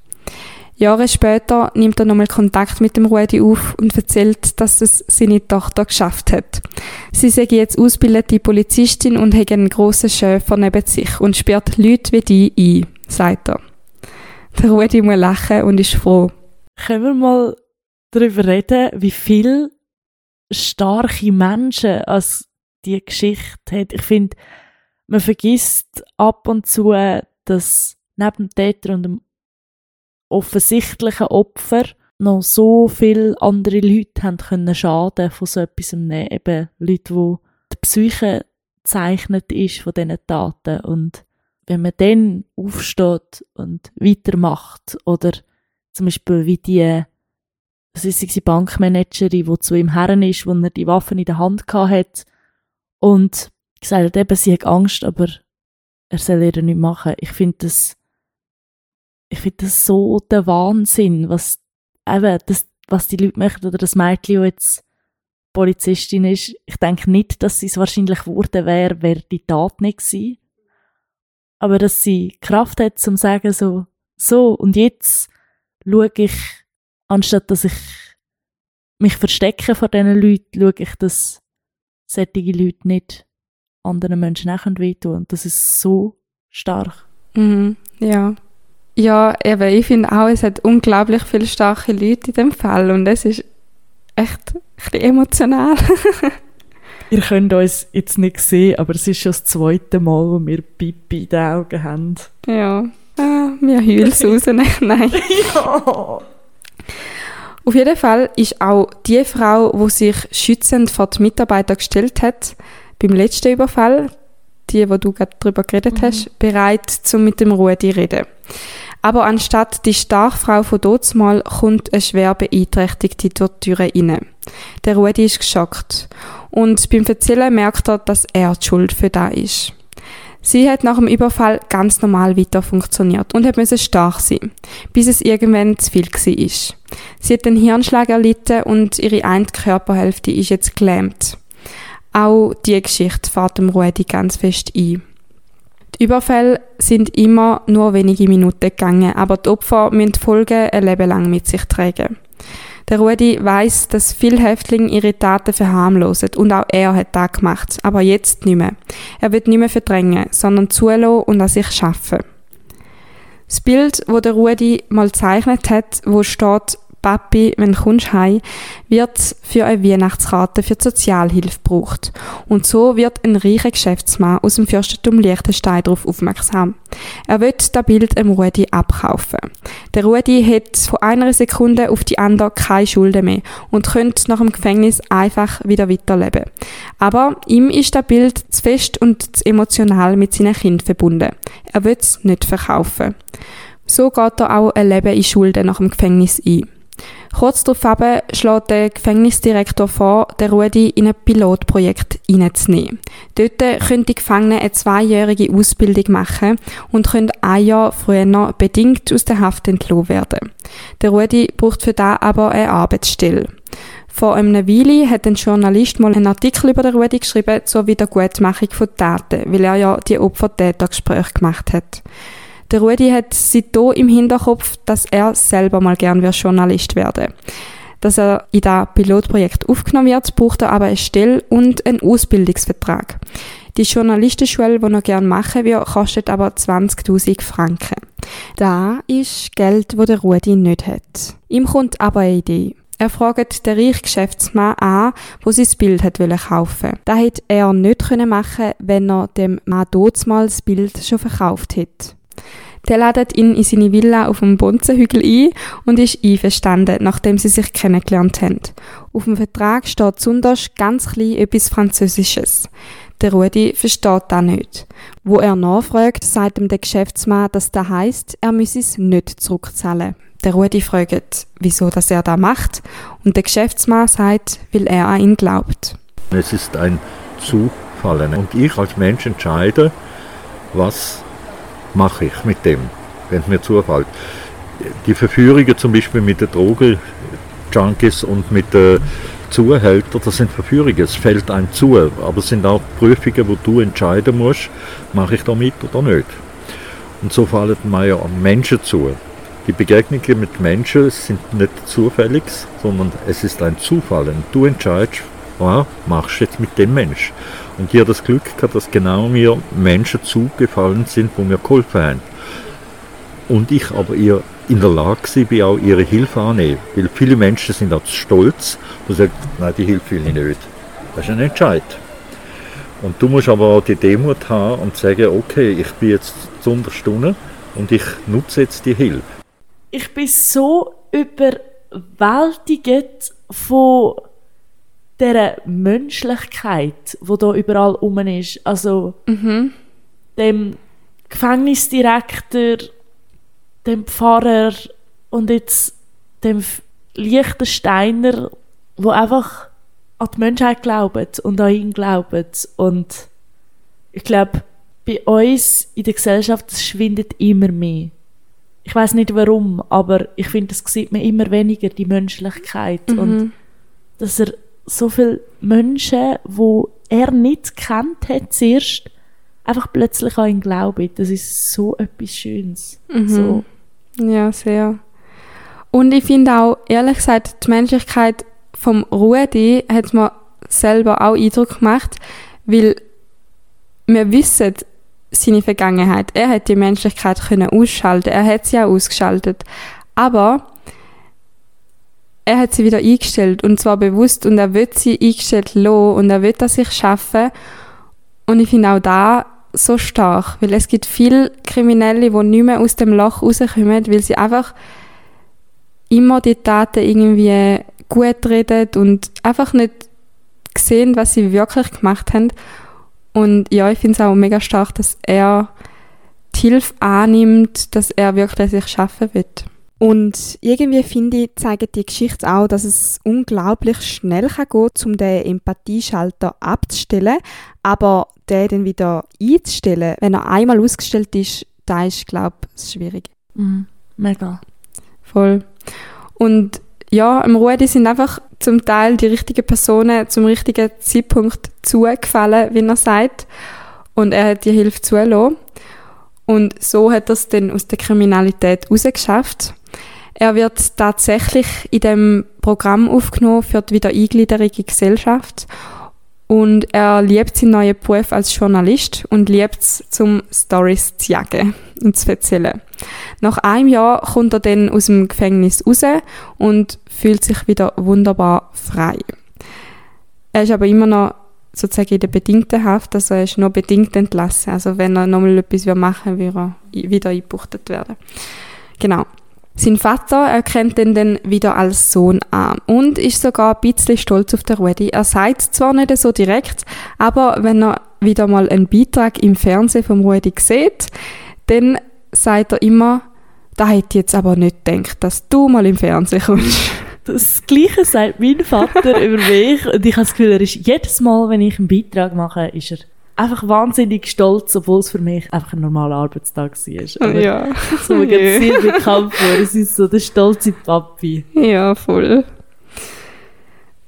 Jahre später nimmt er nochmal Kontakt mit dem Rudi auf und erzählt, dass es seine Tochter geschafft hat. Sie sei jetzt ausgebildete Polizistin und hat einen grossen Schäfer neben sich und sperrt Leute wie die ein, sagt er. Der Rudi muss lachen und ist froh. Können wir mal darüber reden, wie viele starke Menschen als die Geschichte hat? Ich finde, man vergisst ab und zu, dass neben dem Täter und dem offensichtlichen Opfer noch so viele andere Leute haben können schaden von so etwas. Eben Leute, wo die Psyche gezeichnet ist von diesen Taten. Und wenn man dann aufsteht und weitermacht, oder zum Beispiel wie die, das ist die Bankmanagerin, die zu ihm herren ist, wo er die Waffen in der Hand hat und gesagt hat, eben, sie hat Angst, aber er soll ihr nicht machen. Ich finde das ich finde das so der Wahnsinn, was, eben, das, was die Leute machen, oder das Mädchen, das jetzt Polizistin ist. Ich denke nicht, dass sie es wahrscheinlich geworden wäre, wäre die Tat nicht gewesen. Aber dass sie Kraft hat, zum zu sagen, so, so, und jetzt schaue ich, anstatt dass ich mich verstecke vor diesen Leuten, schaue ich, dass solche Leute nicht anderen Menschen auch wehtun. Und das ist so stark. Mhm, ja Ja, eben, ich finde auch, es hat unglaublich viele starke Leute in dem Fall und es ist echt ein bisschen emotional. Ihr könnt uns jetzt nicht sehen, aber es ist schon das zweite Mal, wo wir Pipi in den Augen haben. ja, ah, wir heulen es raus. Nein. Ja! Auf jeden Fall ist auch die Frau, die sich schützend vor die Mitarbeiter gestellt hat, beim letzten Überfall, die, wo du gerade darüber geredet hast, bereit, zum mit dem Rudi reden. Aber anstatt die Starfrau von Dotsmal kommt eine schwer beeinträchtigte durch die rein. Der Rudi ist geschockt. Und beim Erzählen merkt er, dass er die Schuld für da ist. Sie hat nach dem Überfall ganz normal weiter funktioniert und hat müssen stark sein, bis es irgendwann zu viel war. Sie hat einen Hirnschlag erlitten und ihre eine Körperhälfte ist jetzt gelähmt. Auch die Geschichte fährt dem Rudi ganz fest ein. Überfälle sind immer nur wenige Minuten gegangen, aber die Opfer müssen die Folgen ein Leben lang mit sich tragen. Der Rudi weiß, dass viele Häftlinge ihre Taten verharmlosen und auch er hat das gemacht, aber jetzt nicht mehr. Er wird nicht mehr verdrängen, sondern zulassen und an sich schaffen. Das Bild, wo der Rudi mal gezeichnet hat, wo steht Papi, wenn du kommst heim, wird für eine Weihnachtskarte für die Sozialhilfe gebraucht. Und so wird ein reicher Geschäftsmann aus dem Fürstentum Liechtenstein darauf aufmerksam. Er wird das Bild dem Rudi abkaufen. Der Rudi hat von einer Sekunde auf die andere keine Schulden mehr und könnte nach dem Gefängnis einfach wieder weiterleben. Aber ihm ist das Bild zu fest und zu emotional mit seinen Kindern verbunden. Er will es nicht verkaufen. So geht er auch ein Leben in Schulden nach dem Gefängnis ein. Kurz darauf schlägt der Gefängnisdirektor vor, den Rudi in ein Pilotprojekt hineinzunehmen. Dort können die Gefangenen eine zweijährige Ausbildung machen und können ein Jahr früher bedingt aus der Haft entlassen werden. Der Rudi braucht für das aber eine Arbeitsstelle. Vor einer Weile hat ein Journalist mal einen Artikel über den Rudi geschrieben zur Wiedergutmachung von Taten, weil er ja die Opfer-Täter-Gespräche gemacht hat. Der Rudi hat seitdem im Hinterkopf, dass er selber mal gern wird Journalist werden Dass er in das Pilotprojekt aufgenommen wird, braucht er aber eine Stelle und einen Ausbildungsvertrag. Die Journalistenschule, die er gerne machen will, kostet aber 20.000 Franken. Da ist Geld, das der Rudi nicht hat. Ihm kommt aber eine Idee. Er fragt den reichen Geschäftsmann an, wo sein Bild hat kaufen Das hätte er nicht machen können, wenn er dem Mann mal das Bild schon verkauft hätte. Der ladet ihn in seine Villa auf dem Bonzenhügel ein und ist einverstanden, nachdem sie sich kennengelernt haben. Auf dem Vertrag steht besonders ganz klein etwas Französisches. Der Rudi versteht das nicht. Wo er nachfragt, sagt ihm der Geschäftsmann, dass das heisst, er müsse es nicht zurückzahlen. Der Rudi fragt, wieso dass er das macht, und der Geschäftsmann sagt, weil er an ihn glaubt. Es ist ein Zufallen und ich als Mensch entscheide, was mache ich mit dem, wenn es mir zufällt. Die Verführungen zum Beispiel mit den Drogen-Junkies und mit den Zuhältern, das sind Verführungen, es fällt einem zu, aber es sind auch Prüfungen, wo du entscheiden musst, mache ich da mit oder nicht. Und so fallen mir ja Menschen zu. Die Begegnungen mit Menschen sind nicht zufällig, sondern es ist ein Zufall. Und du entscheidest, was machst du jetzt mit dem Menschen. Und ich habe das Glück gehabt, dass genau mir Menschen zugefallen sind, die mir geholfen haben. Und ich aber ihr in der Lage war, auch ihre Hilfe anzunehmen. Weil viele Menschen sind auch stolz und sagen, nein, die Hilfe will ich nicht. Das ist ein Entscheid. Und du musst aber auch die Demut haben und sagen, okay, ich bin jetzt zu Stunde und ich nutze jetzt die Hilfe. Ich bin so überwältigt von dieser Menschlichkeit, die da überall rum ist. Also Mhm. dem Gefängnisdirektor, dem Pfarrer und jetzt dem Liechtensteiner, wo einfach an die Menschheit glauben und an ihn glauben. Und ich glaube, bei uns in der Gesellschaft das schwindet immer mehr. Ich weiß nicht warum, aber ich finde, das sieht man immer weniger, die Menschlichkeit. Und Mhm. dass er so viele Menschen, wo er nicht kennt hat zuerst, einfach plötzlich an ihn glauben. Das ist so etwas Schönes. Mhm. So. Ja, sehr. Und ich finde auch, ehrlich gesagt, die Menschlichkeit vom Rudi hat mir selber auch Eindruck gemacht, weil wir wissen, seine Vergangenheit. Er hat die Menschlichkeit können ausschalten. Er hat sie auch ausgeschaltet. Aber er hat sie wieder eingestellt und zwar bewusst und er wird sie eingestellt lassen und er wird das sich schaffen. Und ich finde auch da so stark, weil es gibt viele Kriminelle, die nicht mehr aus dem Loch rauskommen, weil sie einfach immer die Taten irgendwie gut reden und einfach nicht sehen, was sie wirklich gemacht haben. Und ja, ich finde es auch mega stark, dass er die Hilfe annimmt, dass er wirklich sich schaffen wird. Und irgendwie finde ich, zeigt die Geschichte auch, dass es unglaublich schnell kann gehen um den Empathieschalter abzustellen, aber den dann wieder einzustellen, wenn er einmal ausgestellt ist, da ist, glaube ich, schwierig. Mhm. Mega. Voll. Und ja, im Rudi sind einfach zum Teil die richtigen Personen zum richtigen Zeitpunkt zugefallen, wie er sagt. Und er hat die Hilfe zugelassen. Und so hat er es dann aus der Kriminalität rausgeschafft. Er wird tatsächlich in dem Programm aufgenommen für die Wiedereingliederung in die Gesellschaft und er liebt seinen neuen Beruf als Journalist und liebt es, zum Stories zu jagen und zu erzählen. Nach einem Jahr kommt er dann aus dem Gefängnis raus und fühlt sich wieder wunderbar frei. Er ist aber immer noch sozusagen in der bedingten Haft, also er ist nur bedingt entlassen. Also wenn er nochmal etwas machen würde, würde er wieder eingebuchtet werden. Genau. Sein Vater erkennt ihn dann wieder als Sohn an und ist sogar ein bisschen stolz auf den Rudi. Er sagt zwar nicht so direkt, aber wenn er wieder mal einen Beitrag im Fernsehen vom Rudi sieht, dann sagt er immer, da hätte jetzt aber nicht gedacht, dass du mal im Fernsehen kommst. Das Gleiche sagt mein Vater über mich und ich habe das Gefühl, er ist jedes Mal, wenn ich einen Beitrag mache, ist er einfach wahnsinnig stolz, obwohl es für mich einfach ein normaler Arbeitstag war. Aber ja. So mir yeah. sehr bekannt vor. Es ist so der stolze Papi. Ja, voll.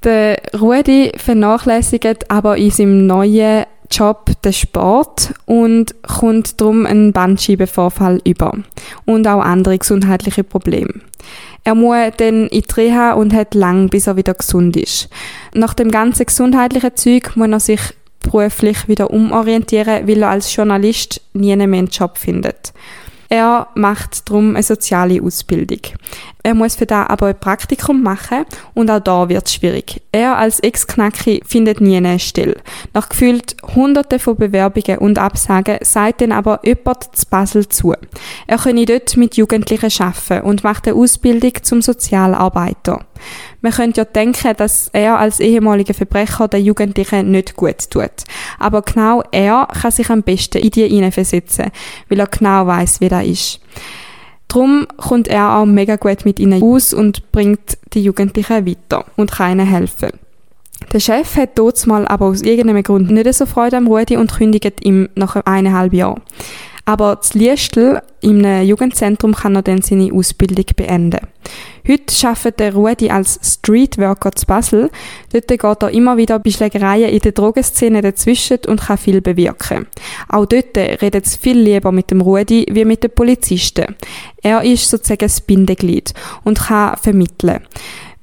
Der Rudi vernachlässigt aber in seinem neuen Job den Sport und kommt darum einen Bandscheibenvorfall über und auch andere gesundheitliche Probleme. Er muss dann in die Reha und hat lang, bis er wieder gesund ist. Nach dem ganzen gesundheitlichen Zeug muss er sich beruflich wieder umorientieren, weil er als Journalist nie einen Job findet. Er macht darum eine soziale Ausbildung. Er muss für da aber ein Praktikum machen und auch da wird es schwierig. Er als Ex-Knacki findet nie eine Stelle. Nach gefühlt hunderte von Bewerbungen und Absagen sagt dann aber jemand zu Basel zu. Er könne dort mit Jugendlichen arbeiten und macht eine Ausbildung zum Sozialarbeiter. Man könnte ja denken, dass er als ehemaliger Verbrecher den Jugendlichen nicht gut tut. Aber genau er kann sich am besten in die hineinversetzen, weil er genau weiß, wie das ist. Darum kommt er auch mega gut mit ihnen aus und bringt die Jugendlichen weiter und kann ihnen helfen. Der Chef hat dort mal aber aus irgendeinem Grund nicht so Freude am Rudi und kündigt ihm nach eineinhalb Jahren. Aber das Liestel einem Jugendzentrum kann er dann seine Ausbildung beenden. Heute arbeitet der Rudi als Streetworker zu Basel. Dort geht er immer wieder bei Schlägereien in der Drogenszene dazwischen und kann viel bewirken. Auch dort redet es viel lieber mit dem Rudi wie mit den Polizisten. Er ist sozusagen das Bindeglied und kann vermitteln.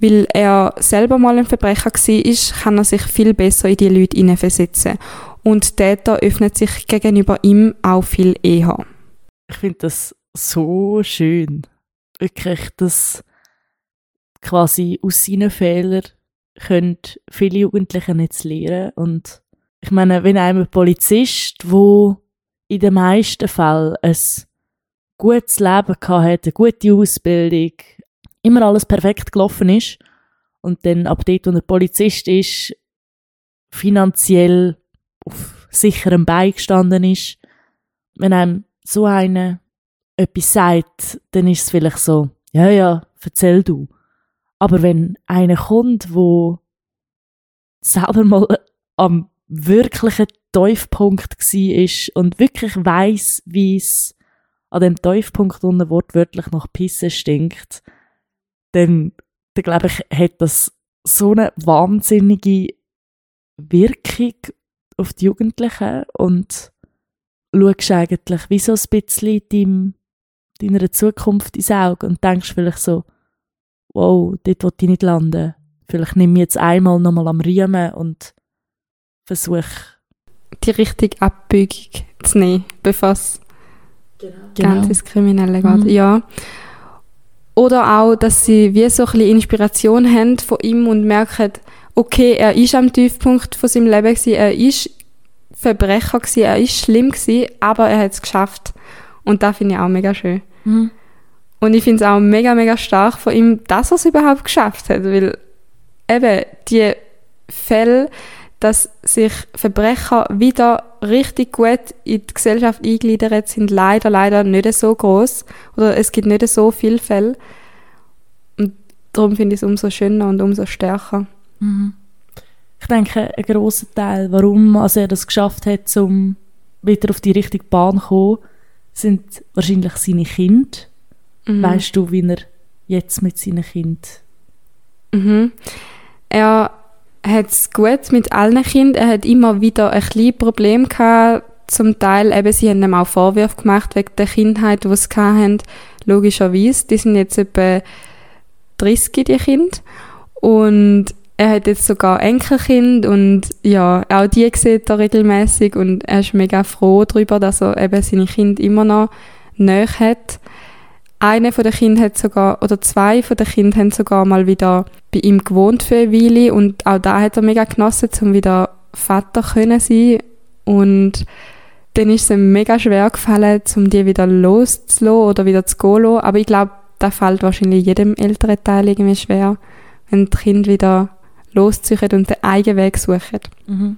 Weil er selber mal ein Verbrecher war, kann er sich viel besser in die Leute hineinversetzen und Täter öffnet sich gegenüber ihm auch viel eher. Ich finde das so schön. Wirklich, dass quasi aus seinen Fehlern können viele Jugendliche nicht lernen. Und ich meine, wenn einem ein Polizist, wo in den meisten Fällen ein gutes Leben hatte, eine gute Ausbildung, immer alles perfekt gelaufen ist und dann ab dort, wo er Polizist ist, finanziell auf sicherem Bein gestanden ist. Wenn einem so einer etwas sagt, dann ist es vielleicht so, ja, ja, erzähl du. Aber wenn einer kommt, wo selber mal am wirklichen Tiefpunkt war und wirklich weiß, wie es an dem Tiefpunkt unten wortwörtlich nach Pisse stinkt, dann, dann glaube ich, hat das so eine wahnsinnige Wirkung auf die Jugendlichen und schaust eigentlich wie so ein bisschen deinem, deiner Zukunft ins Auge und denkst vielleicht so, wow, dort will ich nicht landen. Vielleicht nehme ich jetzt einmal nochmal am Riemen und versuche die richtige Abbiegung zu zu nehmen, bevor es Genau. ganz ins Kriminelle geht. Mhm. Ja. Oder auch, dass sie wie so ein bisschen Inspiration haben von ihm und merken, okay, er ist am Tiefpunkt von seinem Leben gewesen, er ist Verbrecher gewesen, er ist schlimm gewesen, aber er hat es geschafft. Und das finde ich auch mega schön. Mhm. Und ich finde es auch mega, mega stark von ihm, dass er es überhaupt geschafft hat, weil eben die Fälle, dass sich Verbrecher wieder richtig gut in die Gesellschaft eingliedert, sind leider, leider nicht so groß oder es gibt nicht so viele Fälle. Und darum finde ich es umso schöner und umso stärker. Mhm. Ich denke, ein grosser Teil, warum also er das geschafft hat, um wieder auf die richtige Bahn zu kommen, sind wahrscheinlich seine Kinder. Mhm. Weißt du, wie er jetzt mit seinen Kindern Mhm. Er hat es gut mit allen Kindern. Er hat immer wieder ein kleines Problem gehabt. Zum Teil eben, sie haben ihm auch Vorwürfe gemacht wegen der Kindheit, die sie hatten. Logischerweise. Die sind jetzt etwa 30, die Kinder. Und er hat jetzt sogar Enkelkind und ja, auch die sieht er regelmäßig und er ist mega froh darüber, dass er eben seine Kinder immer noch näher hat. Eine von den Kindern hat sogar, oder zwei von den Kindern haben sogar mal wieder bei ihm gewohnt für eine Weile und auch da hat er mega genossen, um wieder Vater können sein und dann ist es ihm mega schwer gefallen, um die wieder loszulassen oder wieder zu gehen lassen. aber ich glaube, das fällt wahrscheinlich jedem älteren Teil irgendwie schwer, wenn die Kinder wieder losziehen und den eigenen Weg suchen. Mhm.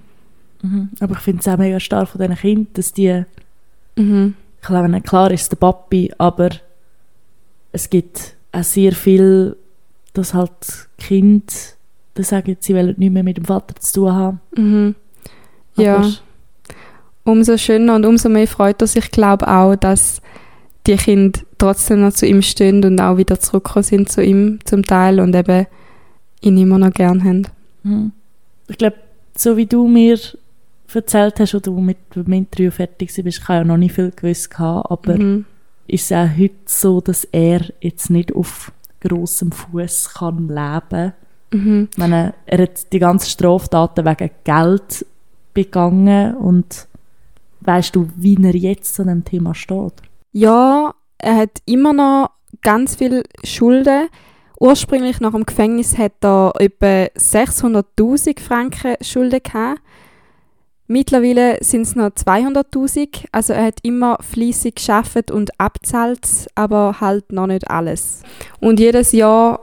Mhm. Aber ich finde es auch mega stark von diesen Kindern, dass die, Mhm. ich glaube, klar ist der Papi, aber es gibt auch sehr viel, dass halt Kinder dann sagen, sie wollen nicht mehr mit dem Vater zu tun haben. Mhm. Ja. Umso schöner und umso mehr freut er sich, glaube auch, dass die Kinder trotzdem noch zu ihm stehen und auch wieder zurückgekommen sind zu ihm zum Teil und eben ihn immer noch gern haben. Mhm. Ich glaube, so wie du mir erzählt hast, oder du mit dem Interview fertig warst, ich habe ja noch nicht viel gewusst, aber Mhm. ist es auch heute so, dass er jetzt nicht auf grossem Fuß kann leben Mhm. Ich meine, er hat die ganzen Straftaten wegen Geld begangen und weißt du, wie er jetzt zu dem Thema steht? Ja, er hat immer noch ganz viel Schulden. Ursprünglich nach dem Gefängnis hat er etwa 600.000 Franken Schulden gehabt. Mittlerweile sind es noch 200.000. Also er hat immer fließig geschafft und abzahlt, aber halt noch nicht alles. Und jedes Jahr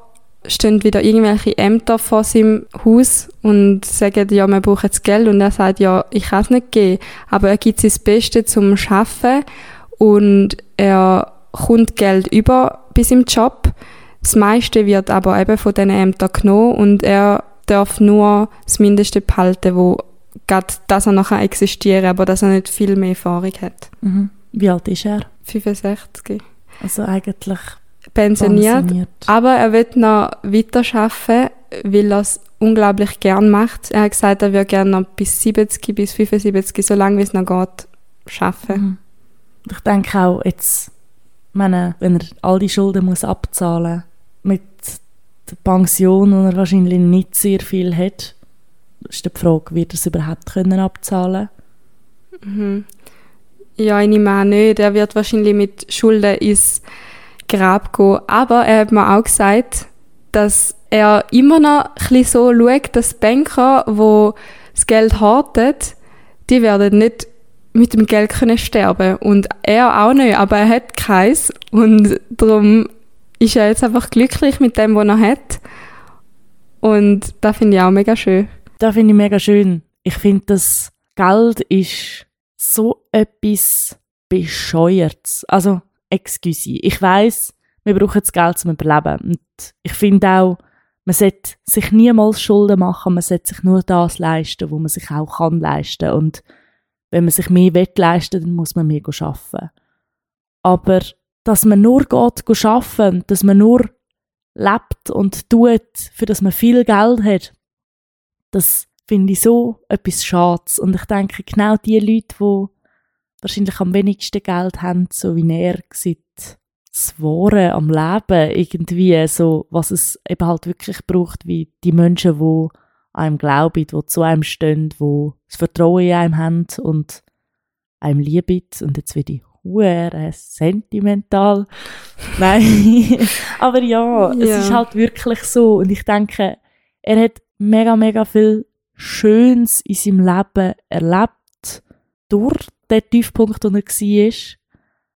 stehen wieder irgendwelche Ämter vor seinem Haus und sagen, ja, wir brauchen jetzt Geld. Und er sagt, ja, ich kann es nicht geben. Aber er gibt sein Bestes zum Schaffen und er kommt Geld über bis im Job. Das meiste wird aber eben von diesen Ämtern genommen und er darf nur das Mindeste behalten, wo gerade, dass er noch existieren kann, aber dass er nicht viel mehr Erfahrung hat. Mhm. Wie alt ist er? 65. Also eigentlich Pensioniert. pensioniert. Aber er wird noch weiter arbeiten, weil er es unglaublich gern macht. Er hat gesagt, er würde gerne noch bis 70, bis 75, so lange wie es noch geht, arbeiten. Mhm. Ich denke auch jetzt, meine, wenn er all die Schulden muss abzahlen mit der Pension, die er wahrscheinlich nicht sehr viel hat, ist die Frage, wird er es überhaupt können abzahlen Mhm. Ja, ich nehme an nicht. Er wird wahrscheinlich mit Schulden ins Grab gehen. Aber er hat mir auch gesagt, dass er immer noch ein so schaut, dass Banker, die das Geld horten, die werden nicht mit dem Geld können sterben Und er auch nicht, aber er hat keins. Und darum ist er jetzt einfach glücklich mit dem, was er hat. Und das finde ich auch mega schön. Das finde ich mega schön. Ich finde, das Geld ist so etwas Bescheuertes. Also, excuse, ich weiß, wir brauchen das Geld zum Überleben. Und ich finde auch, man sollte sich niemals Schulden machen, man sollte sich nur das leisten, wo man sich auch kann leisten. Und wenn man sich mehr will leisten, dann muss man mehr arbeiten. Aber dass man nur geht, arbeiten, dass man nur lebt und tut, für das man viel Geld hat, das finde ich so etwas Schades. Und ich denke, genau die Leute, die wahrscheinlich am wenigsten Geld haben, so wie er, sieht das Wahre am Leben irgendwie, so, was es eben halt wirklich braucht, wie die Menschen, die einem glauben, die zu einem stehen, die das Vertrauen in einem haben und einem liebt und jetzt werde ich hure sentimental. Nein, aber ja, Ja. es ist halt wirklich so und ich denke, er hat mega, mega viel Schönes in seinem Leben erlebt durch den Tiefpunkt, wo er war.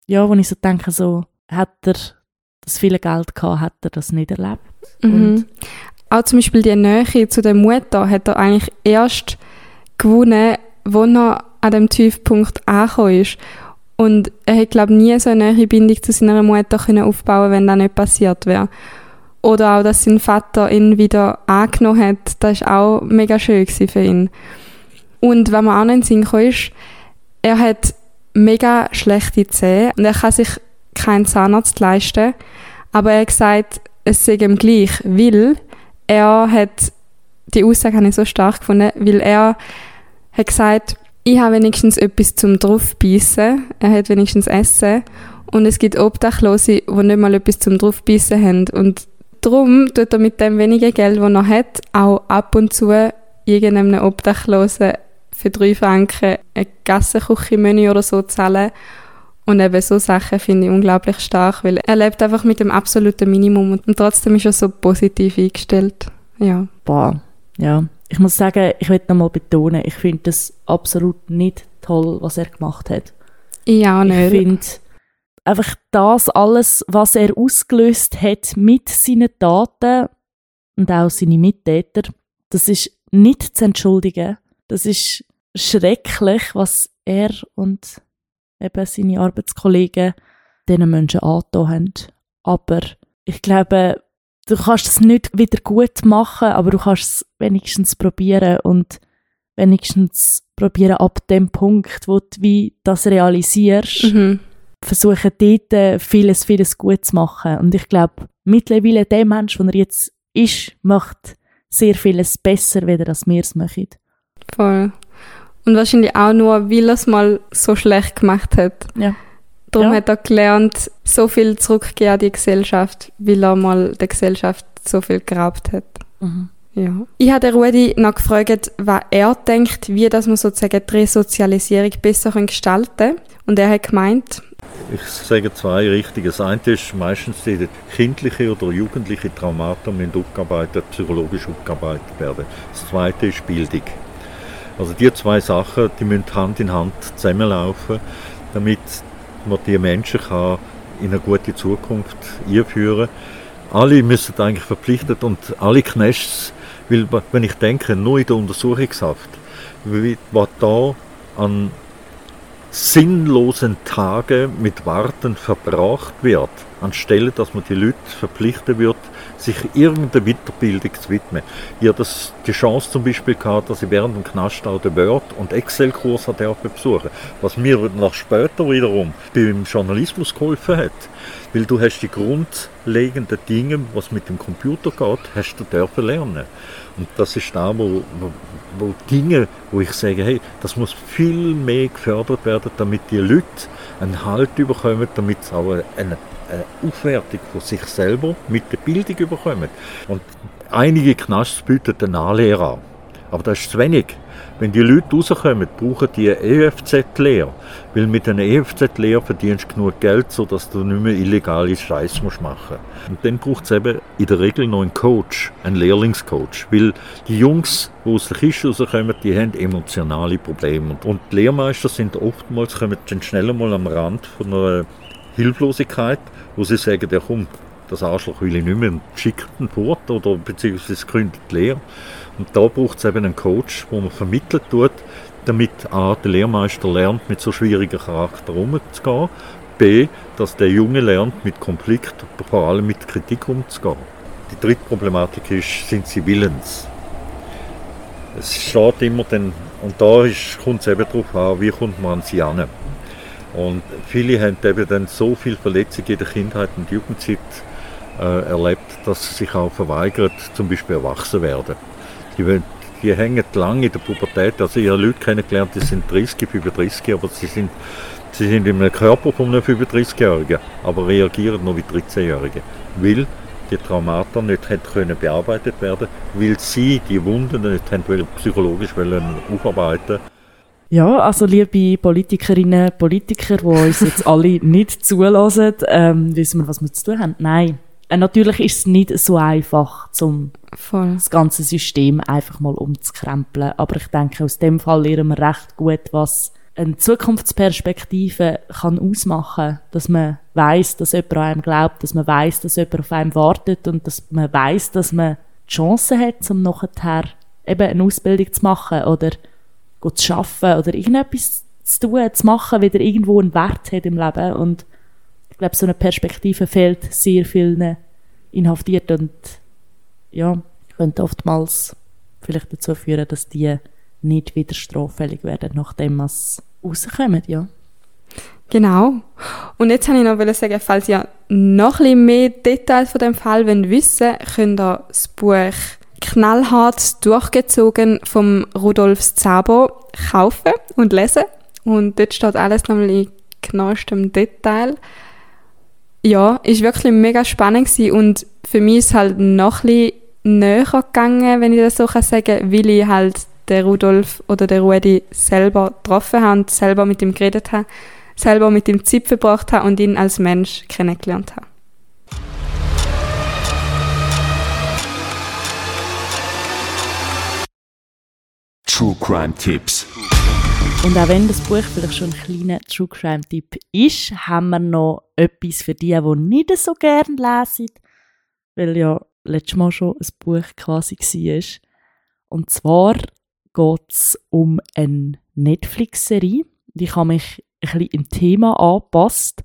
Ja, wo ich so denke, so, hat er das viele Geld gehabt, hat er das nicht erlebt. Mhm. Auch zum Beispiel die Nähe zu der Mutter hat er eigentlich erst gewonnen, wo er an dem Tiefpunkt angekommen ist. Und er hat, glaube nie so eine nahe Bindung zu seiner Mutter können aufbauen wenn das nicht passiert wäre. Oder auch, dass sein Vater ihn wieder angenommen hat, das war auch mega schön für ihn. Und wenn man auch noch in den Sinn kam, ist, er hat mega schlechte Zähne und er kann sich keinen Zahnarzt leisten. Aber er hat gesagt, es sei ihm gleich, weil er hat, die Aussage habe ich so stark gefunden, weil er hat gesagt, ich habe wenigstens etwas zum draufbeissen, er hat wenigstens Essen und es gibt Obdachlose, die nicht mal etwas zum draufbeissen haben und darum tut er mit dem wenigen Geld, das er hat, auch ab und zu irgendeinem Obdachlosen für drei Franken ein Gassenküche-Menü oder so zahlen und eben so Sachen finde ich unglaublich stark, weil er lebt einfach mit dem absoluten Minimum und, trotzdem ist er so positiv eingestellt. Ja. Boah, ja. Ich muss sagen, ich will nochmal betonen, ich finde das absolut nicht toll, was er gemacht hat. Ich auch Ich nicht. finde einfach das alles, was er ausgelöst hat mit seinen Taten und auch seine Mittäter, das ist nicht zu entschuldigen. Das ist schrecklich, was er und eben seine Arbeitskollegen diesen Menschen angetan haben. Aber ich glaube, du kannst es nicht wieder gut machen, aber du kannst es wenigstens probieren und wenigstens probieren ab dem Punkt, wo du wie das realisierst, Mhm. versuchen dort äh, vieles, vieles gut zu machen. Und ich glaube, mittlerweile der Mensch, der er jetzt ist, macht sehr vieles besser, wieder als wir es machen. Voll. Und wahrscheinlich auch nur, weil er es mal so schlecht gemacht hat. Ja. Darum Ja. hat er gelernt, so viel zurückgeben an die Gesellschaft, weil er mal der Gesellschaft so viel geraubt hat. Ja. Ich habe den Rudi noch gefragt, was er denkt, wie das man sozusagen die Resozialisierung besser gestalten kann. Und er hat gemeint, Ich sage zwei Richtige. Das eine ist meistens die kindliche oder jugendliche Traumata müssen aufgearbeitet, psychologisch aufgearbeitet werden. Das zweite ist Bildung. Also die zwei Sachen, die müssen Hand in Hand zusammenlaufen, damit man die Menschen kann in eine gute Zukunft einführen. Alle müssen eigentlich verpflichtet und alle Knechts, weil wenn ich denke, nur in der Untersuchungshaft, was da an sinnlosen Tage mit Warten verbracht wird, anstelle dass man die Leute verpflichten wird, sich irgendeiner Weiterbildung zu widmen. Ich habe das, die Chance zum Beispiel gehabt, dass ich während dem Knast auch den Word- und Excel-Kurs besuchen was mir nach später wiederum beim Journalismus geholfen hat. Weil du hast die grundlegenden Dinge, was mit dem Computer geht, hast du dürfen lernen. Und das ist da, wo, wo, wo Dinge, wo ich sage, hey, das muss viel mehr gefördert werden, damit die Leute einen Halt bekommen, damit sie auch eine, eine Aufwertung von sich selber mit der Bildung bekommen. Und einige Knasts bieten eine Anlehre an. Aber das ist zu wenig. Wenn die Leute rauskommen, brauchen die eine EFZ-Lehre. Weil mit einer EFZ-Lehre verdienst du genug Geld, sodass du nicht mehr illegale Scheiß machen musst. Und dann braucht es eben in der Regel noch einen Coach, einen Lehrlingscoach. Weil die Jungs, die aus der Kiste rauskommen, die haben emotionale Probleme. Und die Lehrmeister sind oftmals, kommen dann schnell mal am Rand von einer Hilflosigkeit, wo sie sagen, ja komm, das Arschloch will ich nicht mehr schickt ihn fort oder beziehungsweise gründet die Lehre. Und da braucht es eben einen Coach, wo man vermittelt tut, damit A, der Lehrmeister lernt, mit so schwierigen Charakteren umzugehen, B, dass der Junge lernt, mit Konflikt, vor allem mit Kritik umzugehen. Die dritte Problematik ist, sind sie willens? Es steht immer dann, und da kommt es eben darauf an, wie kommt man an sie an. Und viele haben eben dann so viel Verletzungen in der Kindheit und Jugendzeit äh, erlebt, dass sie sich auch verweigern, zum Beispiel erwachsen werden. Die, die hängen lange in der Pubertät. Also ich habe Leute kennengelernt, die sind 30, 35, aber sie sind, sie sind in einem Körper von einem 35-Jährigen, aber reagieren noch wie 13-Jährige. Weil die Traumata nicht können bearbeitet werden, weil sie die Wunden nicht wollen, psychologisch wollen Ja, also liebe Politikerinnen, Politiker, die uns jetzt alle nicht zulassen, ähm, wissen wir, was wir zu tun haben? Nein. Äh, natürlich ist es nicht so einfach, zum Voll. das ganze System einfach mal umzukrempeln. Aber ich denke, aus dem Fall lernen wir recht gut, was eine Zukunftsperspektive kann ausmachen, dass man weiß, dass jemand an einem glaubt, dass man weiß, dass jemand auf einem wartet und dass man weiß, dass man die Chance hat, um nachher eben eine Ausbildung zu machen oder zu arbeiten oder irgendetwas zu tun, zu machen, wieder irgendwo einen Wert hat im Leben und ich glaube, so eine Perspektive fehlt sehr vielen Inhaftierten und ja, könnte oftmals vielleicht dazu führen, dass die nicht wieder straffällig werden, nachdem sie rauskommen, ja. Genau. Und jetzt wollte ich noch sagen, falls ihr noch ein bisschen mehr Details von dem Fall wollt wissen könnt ihr das Buch Knallhart durchgezogen vom Rudolf Zabo kaufen und lesen. Und dort steht alles nochmal in genauestem Detail. Ja, ist wirklich mega spannend gewesen und für mich ist halt noch ein näher gegangen, wenn ich das so sagen kann, weil ich halt den Rudolf oder den Rudi selber getroffen habe und selber mit ihm geredet habe, selber mit ihm Zeit verbracht habe und ihn als Mensch kennengelernt habe. True Crime Tipps. Und auch wenn das Buch vielleicht schon ein kleiner True Crime Tipp ist, haben wir noch etwas für die, die nicht so gerne lesen, weil ja letztes Mal schon ein Buch quasi war. Und zwar geht es um eine Netflix-Serie. Ich habe mich ein bisschen im Thema angepasst.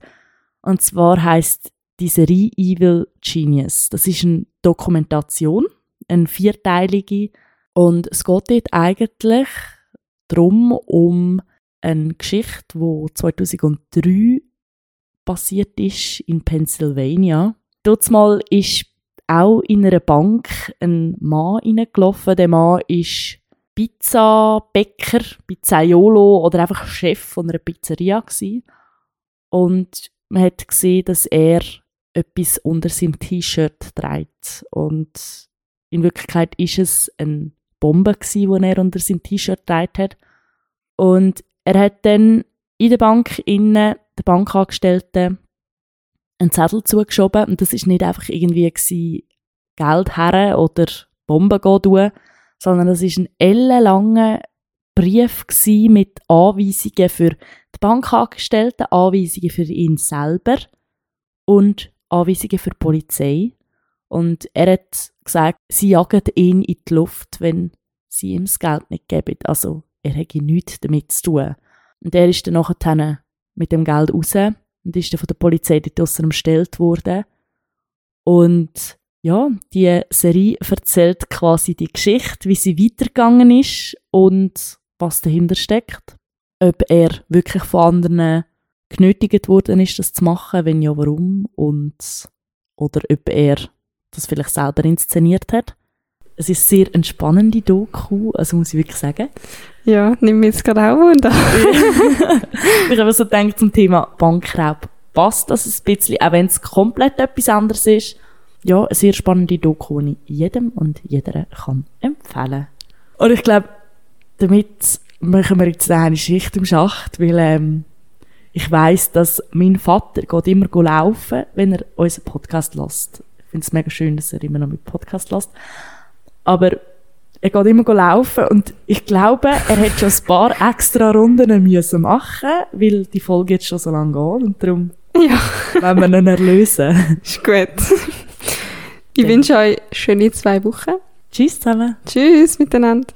Und zwar heißt die Serie Evil Genius. Das ist eine Dokumentation, eine vierteilige. Und es geht dort eigentlich darum, um eine Geschichte, die 2003 passiert ist in Pennsylvania. Dort mal ist auch in einer Bank ein Mann reingelaufen. Der Mann ist Pizzabäcker, Pizzaiolo oder einfach Chef von einer Pizzeria gewesen. Und man hat gesehen, dass er etwas unter seinem T-Shirt trägt. Und in Wirklichkeit ist es eine Bombe die er unter seinem T-Shirt trägt hat. Und er hat dann in der Bank innen der Bankangestellten einen Zettel zugeschoben und das ist nicht einfach irgendwie gewesen, Geld her oder Bomben tun, sondern das ist ein ellenlanger Brief mit Anweisungen für die Bankangestellten, Anweisungen für ihn selber und Anweisungen für die Polizei. Und er hat gesagt, sie jagen ihn in die Luft, wenn sie ihm das Geld nicht geben. Also er hätte nichts damit zu tun. Und er ist dann nachher mit dem Geld raus und ist dann von der Polizei dort draussen umstellt worden. Und ja, die Serie erzählt quasi die Geschichte, wie sie weitergegangen ist und was dahinter steckt. Ob er wirklich von anderen genötigt worden ist, das zu machen, wenn ja, warum und oder ob er das vielleicht selber inszeniert hat. Es ist sehr eine spannende Doku, also muss ich wirklich sagen. Ja, nimm mich jetzt gerade auch Wunder. ich habe so gedacht zum Thema Bankraub passt das ein bisschen, auch wenn es komplett etwas anderes ist ja, eine sehr spannende Doku, die ich jedem und jeder kann empfehlen Und ich glaube, damit machen wir jetzt eine Schicht im Schacht, weil ähm, ich weiß, dass mein Vater geht immer laufen, wenn er unseren Podcast lässt. Ich finde es mega schön, dass er immer noch mit Podcast lässt. Aber er geht immer laufen und ich glaube, er hat schon ein paar extra Runden müssen machen, weil die Folge jetzt schon so lange geht und darum ja. wenn wir ihn erlösen. Ist gut. Ich wünsche euch schöne zwei Wochen. Tschüss zusammen. Tschüss miteinander.